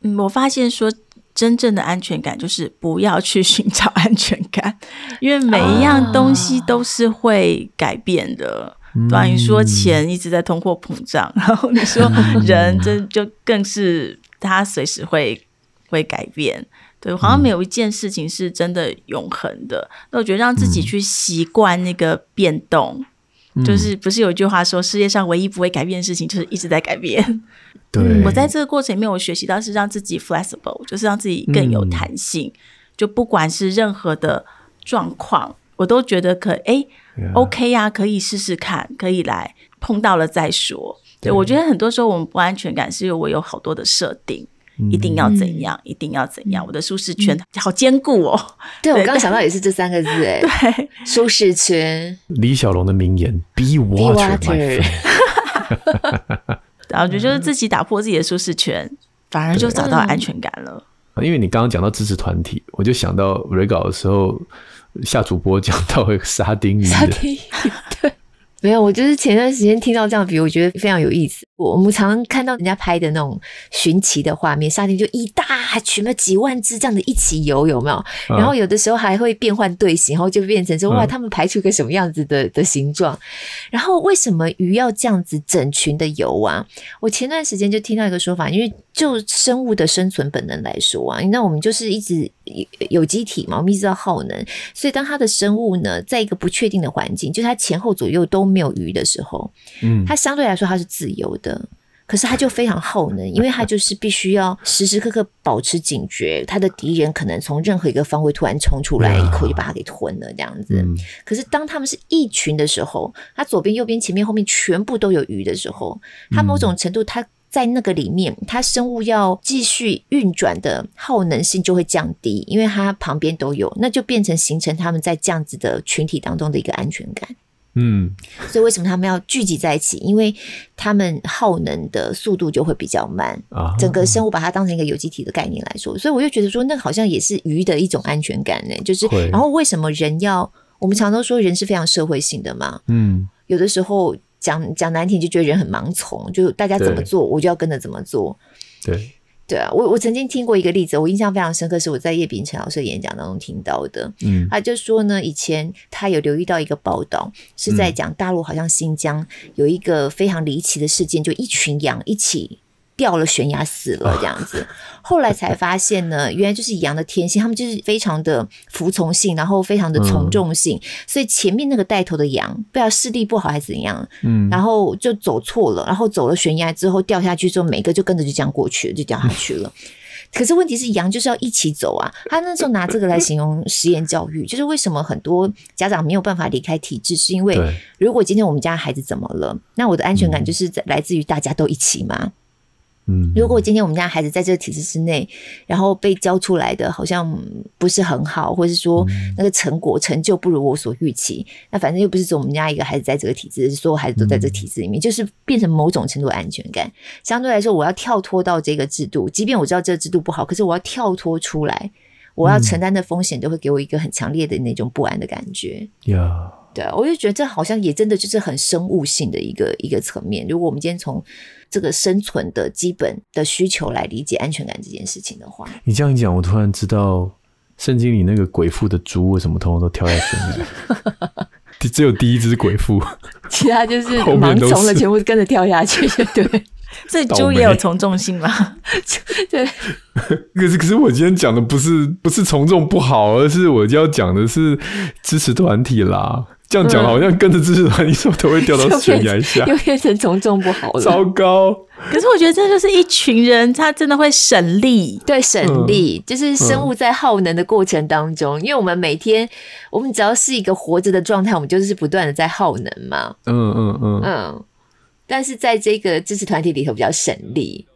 嗯，我发现说。真正的安全感就是不要去寻找安全感，因为每一样东西都是会改变的。等于说钱一直在通货膨胀，然后你说人这就更是他随时会会改变。对，好像没有一件事情是真的永恒的。那我觉得让自己去习惯那个变动。就是不是有一句话说，世界上唯一不会改变的事情就是一直在改变。对，我在这个过程里面，我学习到是让自己 flexible，就是让自己更有弹性。嗯、就不管是任何的状况，我都觉得可哎、欸 OK 呀、啊，可以试试看，可以来碰到了再说。对，我觉得很多时候我们不安全感是因为我有好多的设定。一定要怎样？一定要怎样？我的舒适圈好坚固哦。对，我刚刚想到也是这三个字，哎，对，舒适圈。李小龙的名言：“Be water。”然后就就是自己打破自己的舒适圈，反而就找到安全感了。因为你刚刚讲到支持团体，我就想到 re 稿的时候，夏主播讲到一个沙丁鱼，沙丁鱼，对。没有，我就是前段时间听到这样比，我觉得非常有意思。我我们常常看到人家拍的那种寻奇的画面，夏天就一大群嘛几万只这样的一起游，有没有？然后有的时候还会变换队形，然后就变成说哇，他们排出个什么样子的的形状？然后为什么鱼要这样子整群的游啊？我前段时间就听到一个说法，因为就生物的生存本能来说啊，那我们就是一直有机体嘛，我们一直要耗能，所以当它的生物呢，在一个不确定的环境，就是它前后左右都没有鱼的时候，嗯，它相对来说它是自由的，可是他就非常耗能，因为他就是必须要时时刻刻保持警觉，他的敌人可能从任何一个方位突然冲出来，一口就把他给吞了这样子。可是当他们是一群的时候，他左边、右边、前面、后面全部都有鱼的时候，他某种程度它。在那个里面，他生物要继续运转的耗能性就会降低，因为它旁边都有，那就变成形成他们在这样子的群体当中的一个安全感。嗯，所以为什么他们要聚集在一起？因为他们耗能的速度就会比较慢。啊，整个生物把它当成一个有机体的概念来说，所以我就觉得说，那好像也是鱼的一种安全感呢。就是，然后为什么人要？我们常常都说人是非常社会性的嘛。嗯，有的时候。讲讲难听，就觉得人很盲从，就大家怎么做，我就要跟着怎么做。对，对啊，我我曾经听过一个例子，我印象非常深刻，是我在叶秉辰老师的演讲当中听到的。嗯，他就说呢，以前他有留意到一个报道，是在讲大陆好像新疆有一个非常离奇的事件，就一群羊一起。掉了悬崖死了这样子，后来才发现呢，原来就是羊的天性，他们就是非常的服从性，然后非常的从众性，所以前面那个带头的羊不知道视力不好还是怎样，嗯，然后就走错了，然后走了悬崖之后掉下去之后，每个就跟着就这样过去了，就掉下去了。可是问题是羊就是要一起走啊，他那时候拿这个来形容实验教育，就是为什么很多家长没有办法离开体制，是因为如果今天我们家孩子怎么了，那我的安全感就是来自于大家都一起嘛。嗯，如果今天我们家孩子在这个体制之内，然后被教出来的好像不是很好，或是说那个成果成就不如我所预期，那反正又不是说我们家一个孩子在这个体制，所有孩子都在这个体制里面，就是变成某种程度的安全感。相对来说，我要跳脱到这个制度，即便我知道这个制度不好，可是我要跳脱出来，我要承担的风险都会给我一个很强烈的那种不安的感觉。呀，对，我就觉得这好像也真的就是很生物性的一个一个层面。如果我们今天从这个生存的基本的需求来理解安全感这件事情的话，你这样一讲，我突然知道圣经里那个鬼父的猪为什么通通都跳下悬崖，只有第一只鬼父，其他就是 盲从了，全部跟着跳下去，对。所以猪也有从众性吗？对。可是可是我今天讲的不是不是从众不好，而是我就要讲的是支持团体啦。这样讲好像跟着支持团，你说都会掉到悬崖下，又变成从众不好了，糟糕。可是我觉得这就是一群人，他真的会省力，对，省力就是生物在耗能的过程当中，因为我们每天，我们只要是一个活着的状态，我们就是不断的在耗能嘛。嗯嗯嗯嗯。但是在这个支持团体里头比较省力。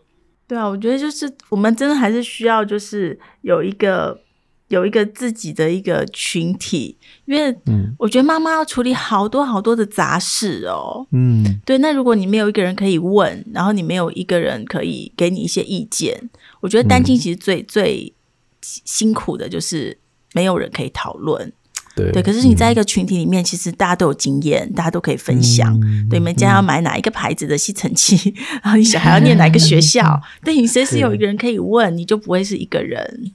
对啊，我觉得就是我们真的还是需要，就是有一个。有一个自己的一个群体，因为我觉得妈妈要处理好多好多的杂事哦。嗯，对。那如果你没有一个人可以问，然后你没有一个人可以给你一些意见，我觉得单亲其实最、嗯、最辛苦的就是没有人可以讨论。对对。可是你在一个群体里面，其实大家都有经验，大家都可以分享。嗯、对，你们家要买哪一个牌子的吸尘器，然后你小孩要念哪一个学校，对，你随时有一个人可以问，你就不会是一个人。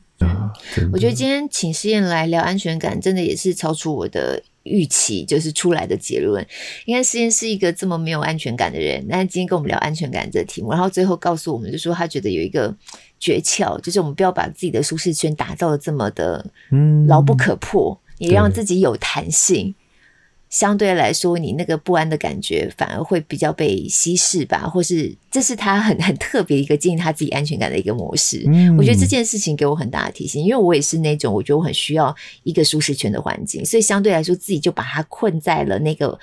我觉得今天请诗燕来聊安全感，真的也是超出我的预期，就是出来的结论。因为诗燕是一个这么没有安全感的人，但是今天跟我们聊安全感这个题目，然后最后告诉我们，就说他觉得有一个诀窍，就是我们不要把自己的舒适圈打造的这么的牢不可破，也让自己有弹性。相对来说，你那个不安的感觉反而会比较被稀释吧，或是这是他很很特别一个建立他自己安全感的一个模式。嗯，我觉得这件事情给我很大的提醒，因为我也是那种我觉得我很需要一个舒适圈的环境，所以相对来说自己就把它困在了那个。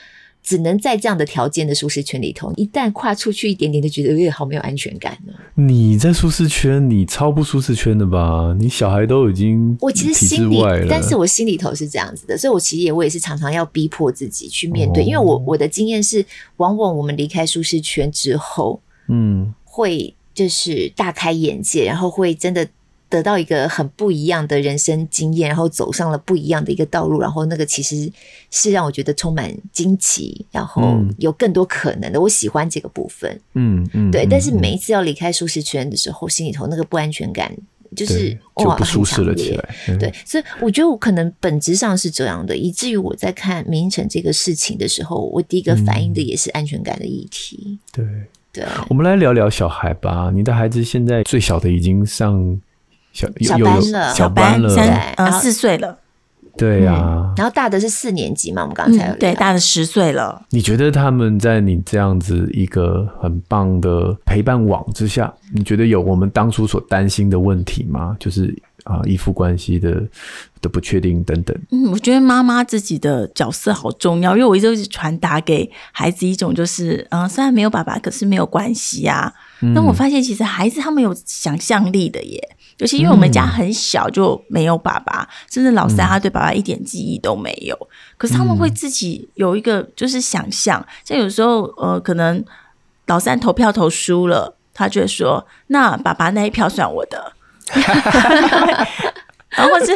只能在这样的条件的舒适圈里头，一旦跨出去一点点，就觉得有点好没有安全感呢。你在舒适圈，你超不舒适圈的吧？你小孩都已经我其实心里，但是我心里头是这样子的，所以我其实也我也是常常要逼迫自己去面对，哦、因为我我的经验是，往往我们离开舒适圈之后，嗯，会就是大开眼界，然后会真的。得到一个很不一样的人生经验，然后走上了不一样的一个道路，然后那个其实是让我觉得充满惊奇，然后有更多可能的。我喜欢这个部分，嗯嗯，对。但是每一次要离开舒适圈的时候，心里头那个不安全感就是就不舒适了起来。对，对，所以我觉得我可能本质上是这样的，以至于我在看明成这个事情的时候，我第一个反应的也是安全感的议题。对对，我们来聊聊小孩吧。你的孩子现在最小的已经上。小，小班了，小班了，三呃四岁了，对呀、啊。然后大的是四年级嘛，我们刚才对大的十岁了。你觉得他们在你这样子一个很棒的陪伴网之下，你觉得有我们当初所担心的问题吗？就是啊，依附关系的的不确定等等。嗯，我觉得妈妈自己的角色好重要，因为我一直传达给孩子一种就是，嗯、呃，虽然没有爸爸，可是没有关系呀、啊。但我发现其实孩子他们有想象力的耶。尤其因为我们家很小就没有爸爸，嗯、甚至老三他对爸爸一点记忆都没有。嗯、可是他们会自己有一个就是想象，像有时候呃，可能老三投票投输了，他就会说：“那爸爸那一票算我的。” 然后或是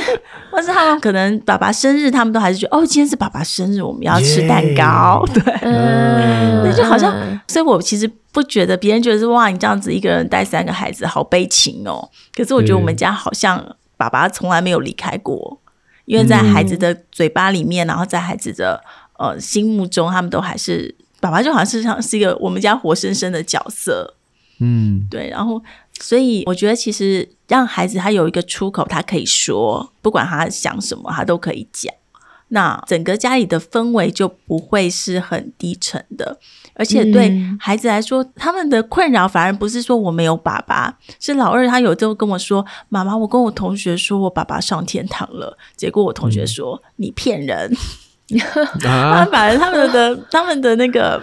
或是他们可能爸爸生日，他们都还是觉得哦，今天是爸爸生日，我们要吃蛋糕。Yeah. 对，嗯，那就好像，所以我其实不觉得别人觉得是哇，你这样子一个人带三个孩子，好悲情哦。可是我觉得我们家好像爸爸从来没有离开过，因为在孩子的嘴巴里面，然后在孩子的呃心目中，他们都还是爸爸，就好像是像是一个我们家活生生的角色。嗯，对，然后。所以我觉得，其实让孩子他有一个出口，他可以说，不管他想什么，他都可以讲。那整个家里的氛围就不会是很低沉的，而且对孩子来说，他们的困扰反而不是说我没有爸爸，是老二他有时候跟我说：“妈妈，我跟我同学说我爸爸上天堂了。”结果我同学说：“你骗人。”啊，反而他们的他们的那个。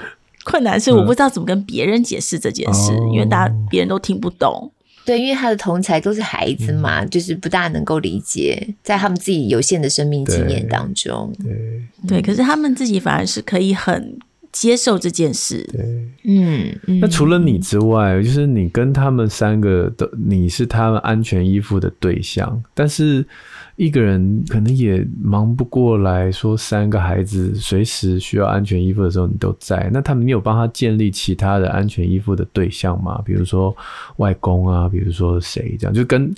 困难是我不知道怎么跟别人解释这件事，嗯、因为大家别人都听不懂。对，因为他的同才都是孩子嘛，嗯、就是不大能够理解，在他们自己有限的生命经验当中，对，对，可是他们自己反而是可以很接受这件事。对，嗯，那除了你之外，就是你跟他们三个的，你是他们安全依附的对象，但是。一个人可能也忙不过来，说三个孩子随时需要安全依附的时候，你都在。那他们，你有帮他建立其他的安全依附的对象吗？比如说外公啊，比如说谁这样，就跟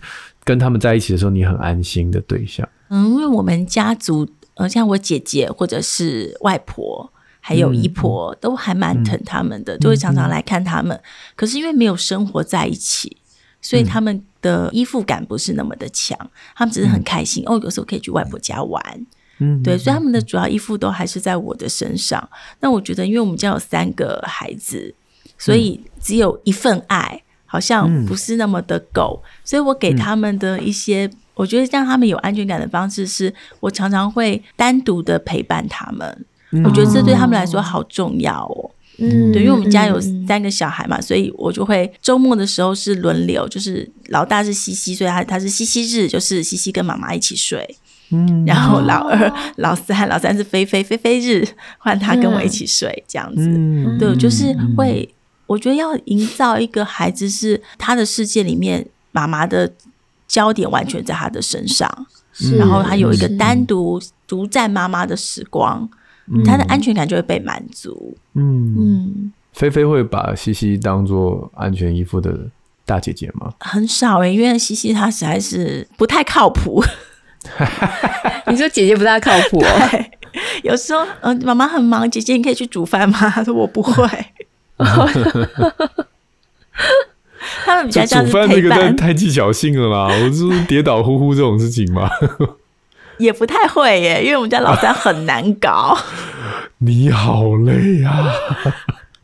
跟他们在一起的时候，你很安心的对象。嗯，因为我们家族，呃，像我姐姐或者是外婆，还有姨婆，嗯、都还蛮疼他们的，嗯、就会常常来看他们。嗯、可是因为没有生活在一起，所以他们。的依附感不是那么的强，他们只是很开心、嗯、哦，有时候可以去外婆家玩，嗯，对，所以他们的主要依附都还是在我的身上。那我觉得，因为我们家有三个孩子，所以只有一份爱，好像不是那么的够，嗯、所以我给他们的一些，嗯、我觉得让他们有安全感的方式，是我常常会单独的陪伴他们，嗯、我觉得这对他们来说好重要哦。嗯，对，因为我们家有三个小孩嘛，嗯、所以我就会周末的时候是轮流，就是老大是西西，所以他他是西西日，就是西西跟妈妈一起睡。嗯，然后老二、哦、老三，老三是菲菲，菲菲日换他跟我一起睡，嗯、这样子。嗯、对，就是会，我觉得要营造一个孩子是他的世界里面，妈妈的焦点完全在他的身上，然后他有一个单独独占妈妈的时光。他的安全感就会被满足。嗯嗯，菲菲会把西西当做安全依附的大姐姐吗？很少诶、欸，因为西西她实在是不太靠谱。你说姐姐不太靠谱哦？对，有时候嗯，妈妈很忙，姐姐你可以去煮饭吗？她说我不会。他们比较像是陪伴，太技巧性了啦！我就，是跌倒呼呼这种事情吗？也不太会耶，因为我们家老三很难搞。你好累呀、啊，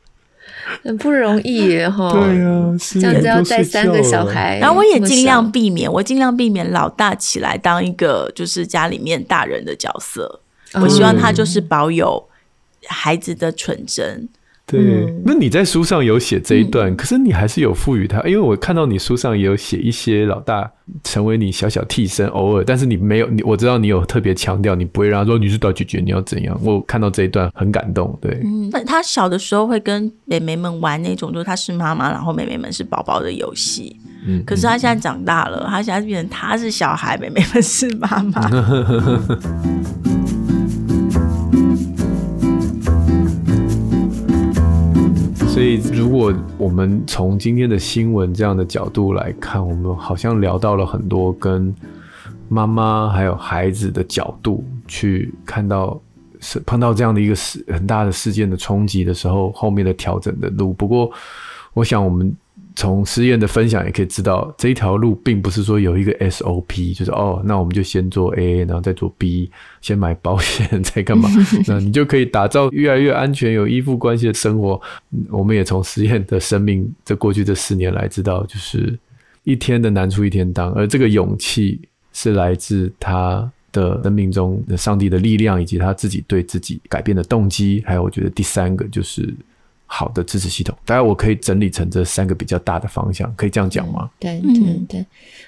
很不容易耶哈。对啊，是这样子要带三个小孩，然后我也尽量避免，我尽量避免老大起来当一个就是家里面大人的角色。嗯、我希望他就是保有孩子的纯真。对，嗯、那你在书上有写这一段，嗯、可是你还是有赋予他，因为我看到你书上也有写一些老大成为你小小替身，偶尔，但是你没有，你我知道你有特别强调，你不会让他说你是大姐姐，你要怎样？我看到这一段很感动，对，嗯，那他小的时候会跟妹妹们玩那种，就是他是妈妈，然后妹妹们是宝宝的游戏，嗯，可是他现在长大了，他现在变成他是小孩，妹妹们是妈妈。所以，如果我们从今天的新闻这样的角度来看，我们好像聊到了很多跟妈妈还有孩子的角度去看到，是碰到这样的一个事很大的事件的冲击的时候，后面的调整的路。不过，我想我们。从实验的分享也可以知道，这一条路并不是说有一个 SOP，就是哦，那我们就先做 A，然后再做 B，先买保险 再干嘛？那你就可以打造越来越安全、有依附关系的生活。我们也从实验的生命这过去这四年来知道，就是一天的难处一天当，而这个勇气是来自他的生命中的上帝的力量，以及他自己对自己改变的动机。还有，我觉得第三个就是。好的支持系统，大概我可以整理成这三个比较大的方向，可以这样讲吗？对对对，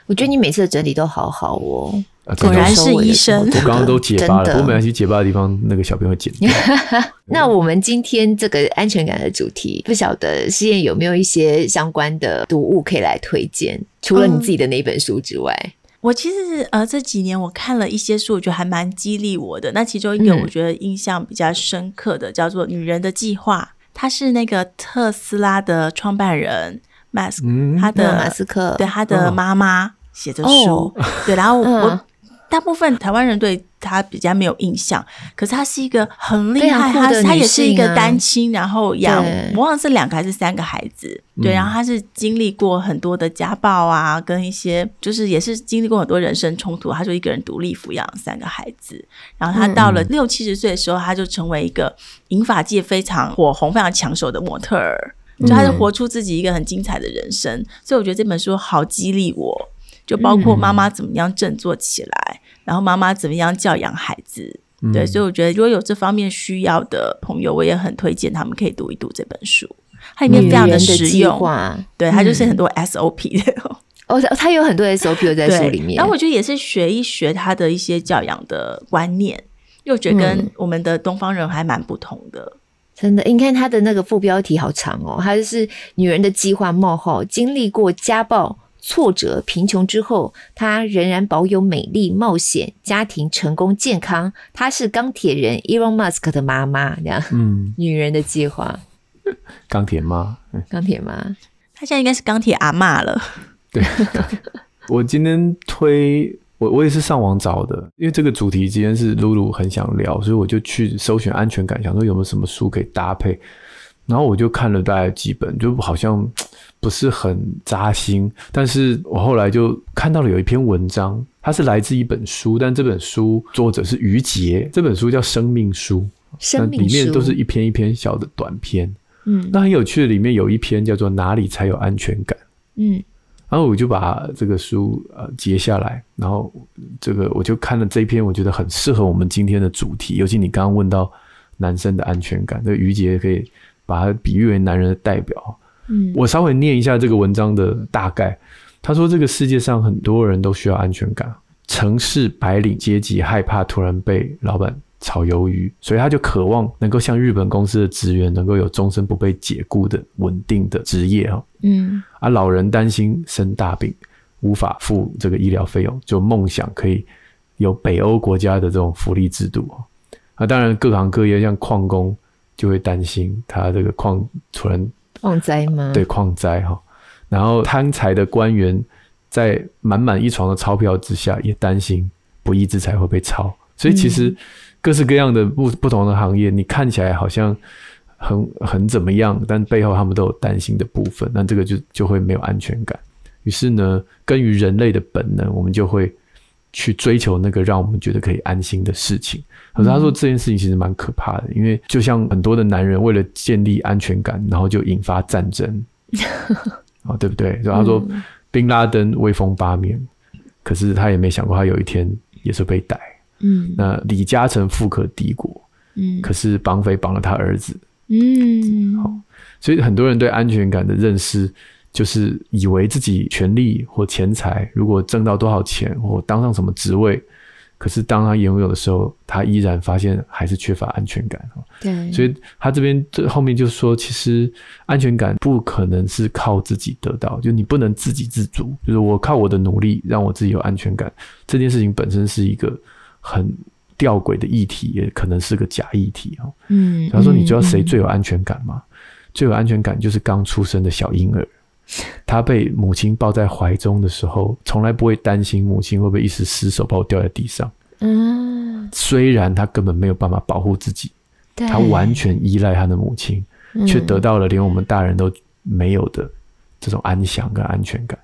我觉得你每次的整理都好好哦，果然是医生。我刚刚都结巴了，不过没关系，结巴的地方那个小朋友剪掉。那我们今天这个安全感的主题，不晓得诗燕有没有一些相关的读物可以来推荐？除了你自己的那本书之外。我其实呃这几年我看了一些书，我觉得还蛮激励我的。那其中一个我觉得印象比较深刻的，叫做《女人的计划》，它是那个特斯拉的创办人马斯，他的马斯克。对他的妈妈写的书，对，然后我。大部分台湾人对他比较没有印象，可是他是一个很厉害，他他也是一个单亲，然后养我忘了是两个还是三个孩子，对，然后他是经历过很多的家暴啊，跟一些就是也是经历过很多人生冲突，他就一个人独立抚养三个孩子，然后他到了六七十岁的时候，他就成为一个银发界非常火红、非常抢手的模特儿，就他是活出自己一个很精彩的人生，所以我觉得这本书好激励我。就包括妈妈怎么样振作起来，嗯、然后妈妈怎么样教养孩子，嗯、对，所以我觉得如果有这方面需要的朋友，我也很推荐他们可以读一读这本书，它里面非常的实用，对，它就是很多 SOP 的、嗯、哦，它有很多 SOP 在书里面，然后我觉得也是学一学他的一些教养的观念，又觉得跟我们的东方人还蛮不同的，嗯、真的。你看他的那个副标题好长哦，他就是女人的计划冒号经历过家暴。挫折、贫穷之后，她仍然保有美丽、冒险、家庭、成功、健康。她是钢铁人 Elon Musk 的妈妈，这样。嗯，女人的计划，钢铁妈，钢铁妈，她现在应该是钢铁阿妈了。对，我今天推我，我也是上网找的，因为这个主题今天是露露很想聊，所以我就去搜寻安全感，想说有没有什么书可以搭配。然后我就看了大概几本，就好像。不是很扎心，但是我后来就看到了有一篇文章，它是来自一本书，但这本书作者是于杰，这本书叫《生命书》，生命书，里面都是一篇一篇小的短篇，嗯，那很有趣的，里面有一篇叫做《哪里才有安全感》，嗯，然后我就把这个书呃截下来，然后这个我就看了这一篇，我觉得很适合我们今天的主题，尤其你刚刚问到男生的安全感，这个于杰可以把它比喻为男人的代表。嗯，我稍微念一下这个文章的大概。他说，这个世界上很多人都需要安全感。城市白领阶级害怕突然被老板炒鱿鱼，所以他就渴望能够像日本公司的职员，能够有终身不被解雇的稳定的职业啊。嗯，而老人担心生大病无法付这个医疗费用，就梦想可以有北欧国家的这种福利制度啊。当然各行各业像矿工就会担心他这个矿突然。矿灾吗？对，矿灾哈。然后贪财的官员在满满一床的钞票之下，也担心不义之财会被抄。所以其实各式各样的不不同的行业，你看起来好像很很怎么样，但背后他们都有担心的部分。那这个就就会没有安全感。于是呢，根于人类的本能，我们就会去追求那个让我们觉得可以安心的事情。可是他说这件事情其实蛮可怕的，因为就像很多的男人为了建立安全感，然后就引发战争，啊，对不对？所以他说，宾拉登威风八面，可是他也没想过他有一天也是被逮。嗯，那李嘉诚富可敌国，嗯，可是绑匪绑了他儿子。嗯，好，所以很多人对安全感的认识，就是以为自己权力或钱财，如果挣到多少钱或当上什么职位。可是当他拥有的时候，他依然发现还是缺乏安全感。对，所以他这边这后面就说，其实安全感不可能是靠自己得到，就你不能自给自足。就是我靠我的努力让我自己有安全感，这件事情本身是一个很吊诡的议题，也可能是个假议题。嗯，他说，你知道谁最有安全感吗？嗯嗯、最有安全感就是刚出生的小婴儿。他被母亲抱在怀中的时候，从来不会担心母亲会不会一时失手把我掉在地上。嗯，虽然他根本没有办法保护自己，他完全依赖他的母亲，却得到了连我们大人都没有的这种安详跟安全感。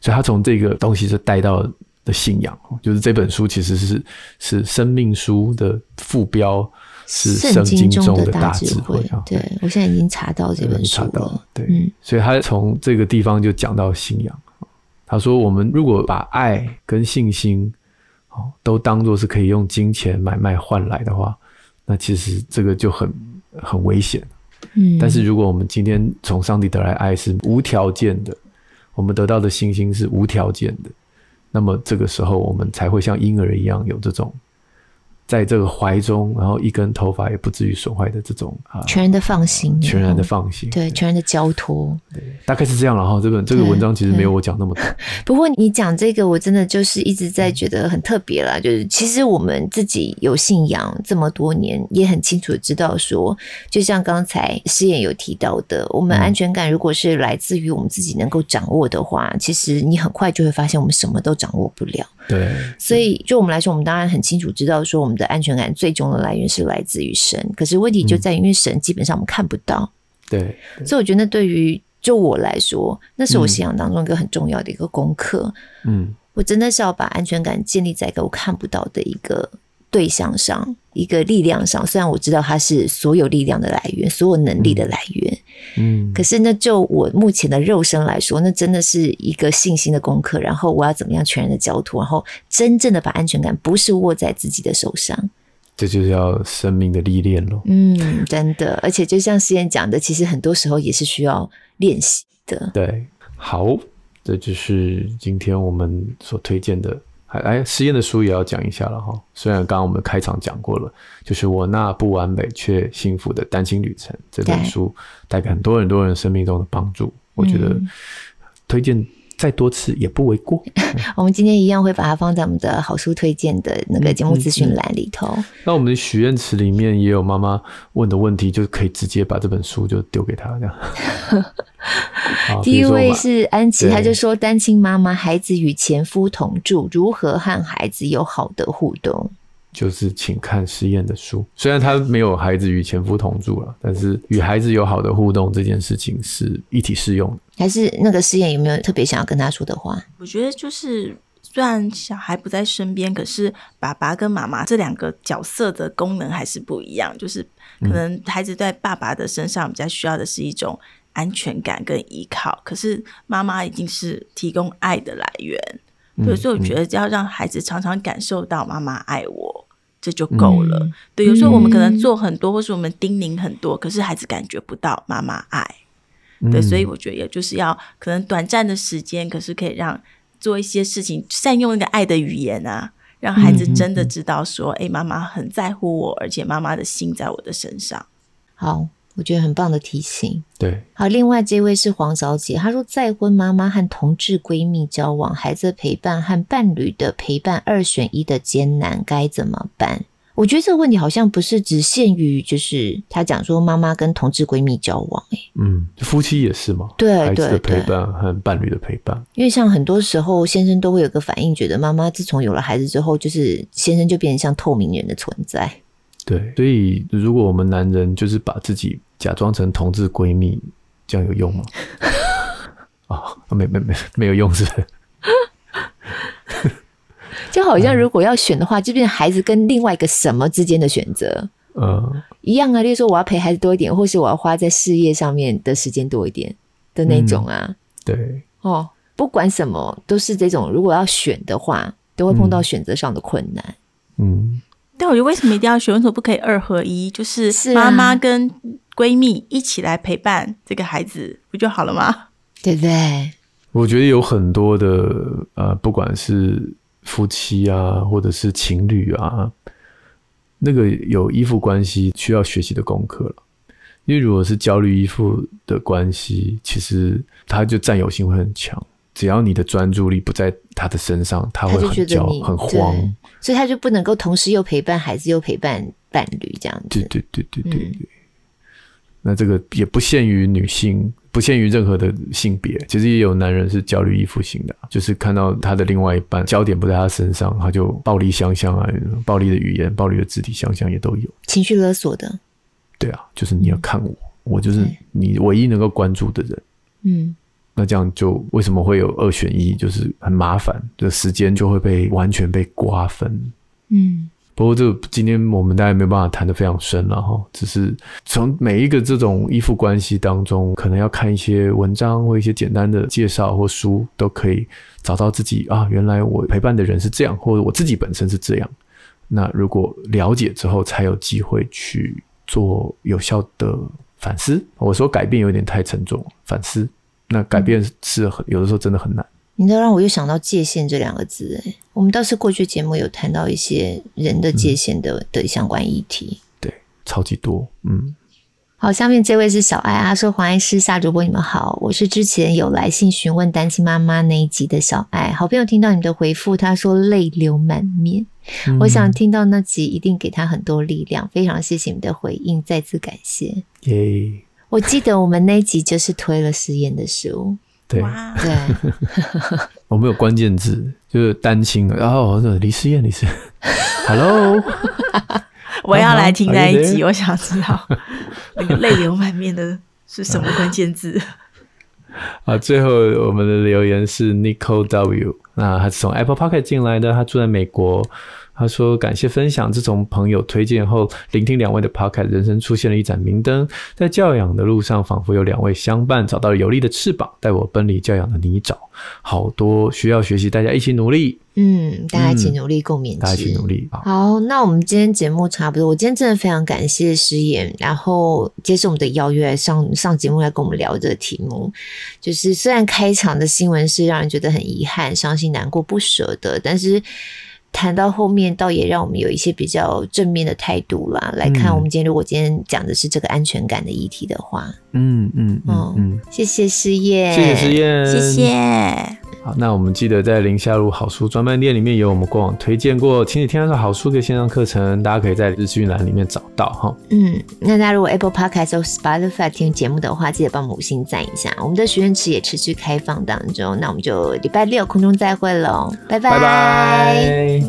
所以，他从这个东西是带到的信仰，就是这本书其实是是生命书的副标。是圣经中的大智慧啊！对，我现在已经查到这本书了。对，嗯，所以他从这个地方就讲到信仰。他说，我们如果把爱跟信心哦都当作是可以用金钱买卖换来的话，那其实这个就很很危险。嗯，但是如果我们今天从上帝得来爱是无条件的，我们得到的信心是无条件的，那么这个时候我们才会像婴儿一样有这种。在这个怀中，然后一根头发也不至于损坏的这种啊，全然的放心，全然的放心，对，全然的交托，对，大概是这样了哈。这本这个文章其实没有我讲那么多。不过你讲这个，我真的就是一直在觉得很特别啦。就是其实我们自己有信仰这么多年，也很清楚的知道说，就像刚才诗妍有提到的，我们安全感如果是来自于我们自己能够掌握的话，其实你很快就会发现我们什么都掌握不了。对，所以就我们来说，我们当然很清楚知道说，我们的安全感最终的来源是来自于神。可是问题就在于，因为神基本上我们看不到。对，所以我觉得对于就我来说，那是我信仰当中一个很重要的一个功课。嗯，我真的是要把安全感建立在一个我看不到的一个对象上，一个力量上。虽然我知道它是所有力量的来源，所有能力的来源。嗯，可是那就我目前的肉身来说，那真的是一个信心的功课。然后我要怎么样全然的交托，然后真正的把安全感不是握在自己的手上，这就是要生命的历练咯。嗯，真的，而且就像诗妍讲的，其实很多时候也是需要练习的。对，好，这就是今天我们所推荐的。哎，实验的书也要讲一下了哈。虽然刚刚我们开场讲过了，就是我那不完美却幸福的单亲旅程这本书，带给很多很多人生命中的帮助。我觉得推荐再多次也不为过。我们今天一样会把它放在我们的好书推荐的那个节目资讯栏里头。嗯嗯嗯。那我们的许愿池里面也有妈妈问的问题，就可以直接把这本书就丢给她这样。第一位是安琪，她就说，单亲妈妈，孩子与前夫同住，如何和孩子有好的互动？就是请看诗妍的书。虽然他没有孩子与前夫同住了，但是与孩子有好的互动这件事情是一体适用的。还是那个诗妍有没有特别想要跟他说的话？我觉得就是，虽然小孩不在身边，可是爸爸跟妈妈这两个角色的功能还是不一样。就是可能孩子在爸爸的身上比较需要的是一种。安全感跟依靠，可是妈妈已经是提供爱的来源，所以我觉得要让孩子常常感受到妈妈爱我，嗯、这就够了、嗯。对，有时候我们可能做很多，或是我们叮咛很多，可是孩子感觉不到妈妈爱。对，所以我觉得也就是要可能短暂的时间，可是可以让做一些事情，善用那个爱的语言啊，让孩子真的知道说，哎、嗯，妈妈很在乎我，而且妈妈的心在我的身上。好。我觉得很棒的提醒。对，好，另外这位是黄小姐，她说再婚妈妈和同志闺蜜交往，孩子的陪伴和伴侣的陪伴二选一的艰难，该怎么办？我觉得这个问题好像不是只限于就是她讲说妈妈跟同志闺蜜交往，欸，嗯，夫妻也是吗？对，孩子的陪伴和伴侣的陪伴，因为像很多时候先生都会有个反应，觉得妈妈自从有了孩子之后，就是先生就变成像透明人的存在。对，所以如果我们男人就是把自己假装成同志闺蜜，这样有用吗？啊、哦，没没没没有用，是不是？就好像如果要选的话，就变成孩子跟另外一个什么之间的选择，嗯，一样啊。例如说，我要陪孩子多一点，或是我要花在事业上面的时间多一点的那种啊。嗯、对，哦，不管什么都是这种。如果要选的话，都会碰到选择上的困难。嗯。但我觉得为什么一定要学？为什么不可以二合一？就是妈妈跟闺蜜一起来陪伴这个孩子，不就好了吗？对不对？我觉得有很多的呃，不管是夫妻啊，或者是情侣啊，那个有依附关系需要学习的功课了。因为如果是焦虑依附的关系，其实他就占有性会很强。只要你的专注力不在他的身上，他会很焦很慌，所以他就不能够同时又陪伴孩子又陪伴伴侣这样子。对对对对对对、嗯。那这个也不限于女性，不限于任何的性别，其实也有男人是焦虑依附型的，就是看到他的另外一半焦点不在他身上，他就暴力相向啊，暴力的语言、暴力的肢体相向也都有，情绪勒索的。对啊，就是你要看我，我就是你唯一能够关注的人。嗯。那这样就为什么会有二选一？就是很麻烦，这时间就会被完全被瓜分。嗯，不过这今天我们大家没有办法谈得非常深了哈，只是从每一个这种依附关系当中，可能要看一些文章或一些简单的介绍或书，都可以找到自己啊，原来我陪伴的人是这样，或者我自己本身是这样。那如果了解之后，才有机会去做有效的反思。我说改变有点太沉重，反思。那改变是很有的时候真的很难。你都让我又想到界限这两个字，哎，我们倒是过去节目有谈到一些人的界限的、嗯、的相关议题，对，超级多，嗯。好，下面这位是小爱啊，说黄医师、夏主播，你们好，我是之前有来信询问单亲妈妈那一集的小爱，好朋友听到你们的回复，他说泪流满面，嗯、我想听到那集一定给他很多力量，非常谢谢你们的回应，再次感谢。耶，我记得我们那一集就是推了实验的书，对。对，我们有关键字就是单亲，然后李思燕，李思，Hello。我要来听那一集，我想知道那个泪流满面的是什么关键字。啊，最后我们的留言是 Nicole W，那他是从 Apple Podcast 进来的，他住在美国。他说：“感谢分享，自从朋友推荐后，聆听两位的 podcast，人生出现了一盏明灯。在教养的路上，仿佛有两位相伴，找到了有力的翅膀，带我奔离教养的泥沼。好多需要学习，大家一起努力。嗯，大家一起努力，共勉之。大家一起努力。好，好，那我们今天节目差不多。我今天真的非常感谢诗妍，然后接受我们的邀约上上节目来跟我们聊这个题目。就是虽然开场的新闻是让人觉得很遗憾、伤心、难过、不舍的，但是。”谈到后面，倒也让我们有一些比较正面的态度啦。来看，我们今天如果今天讲的是这个安全感的议题的话，嗯嗯嗯嗯，谢谢师燕，谢谢师燕，谢谢。好，那我们记得在林夏路好书专卖店里面有我们过往推荐过《亲子天下的好书》的线上课程，大家可以在资讯栏里面找到哈。嗯，那大家如果 Apple Podcast 或 Spotify 听节目的话，记得帮我们五星赞一下。我们的许愿池也持续开放当中，那我们就礼拜六空中再会喽，拜拜。拜拜。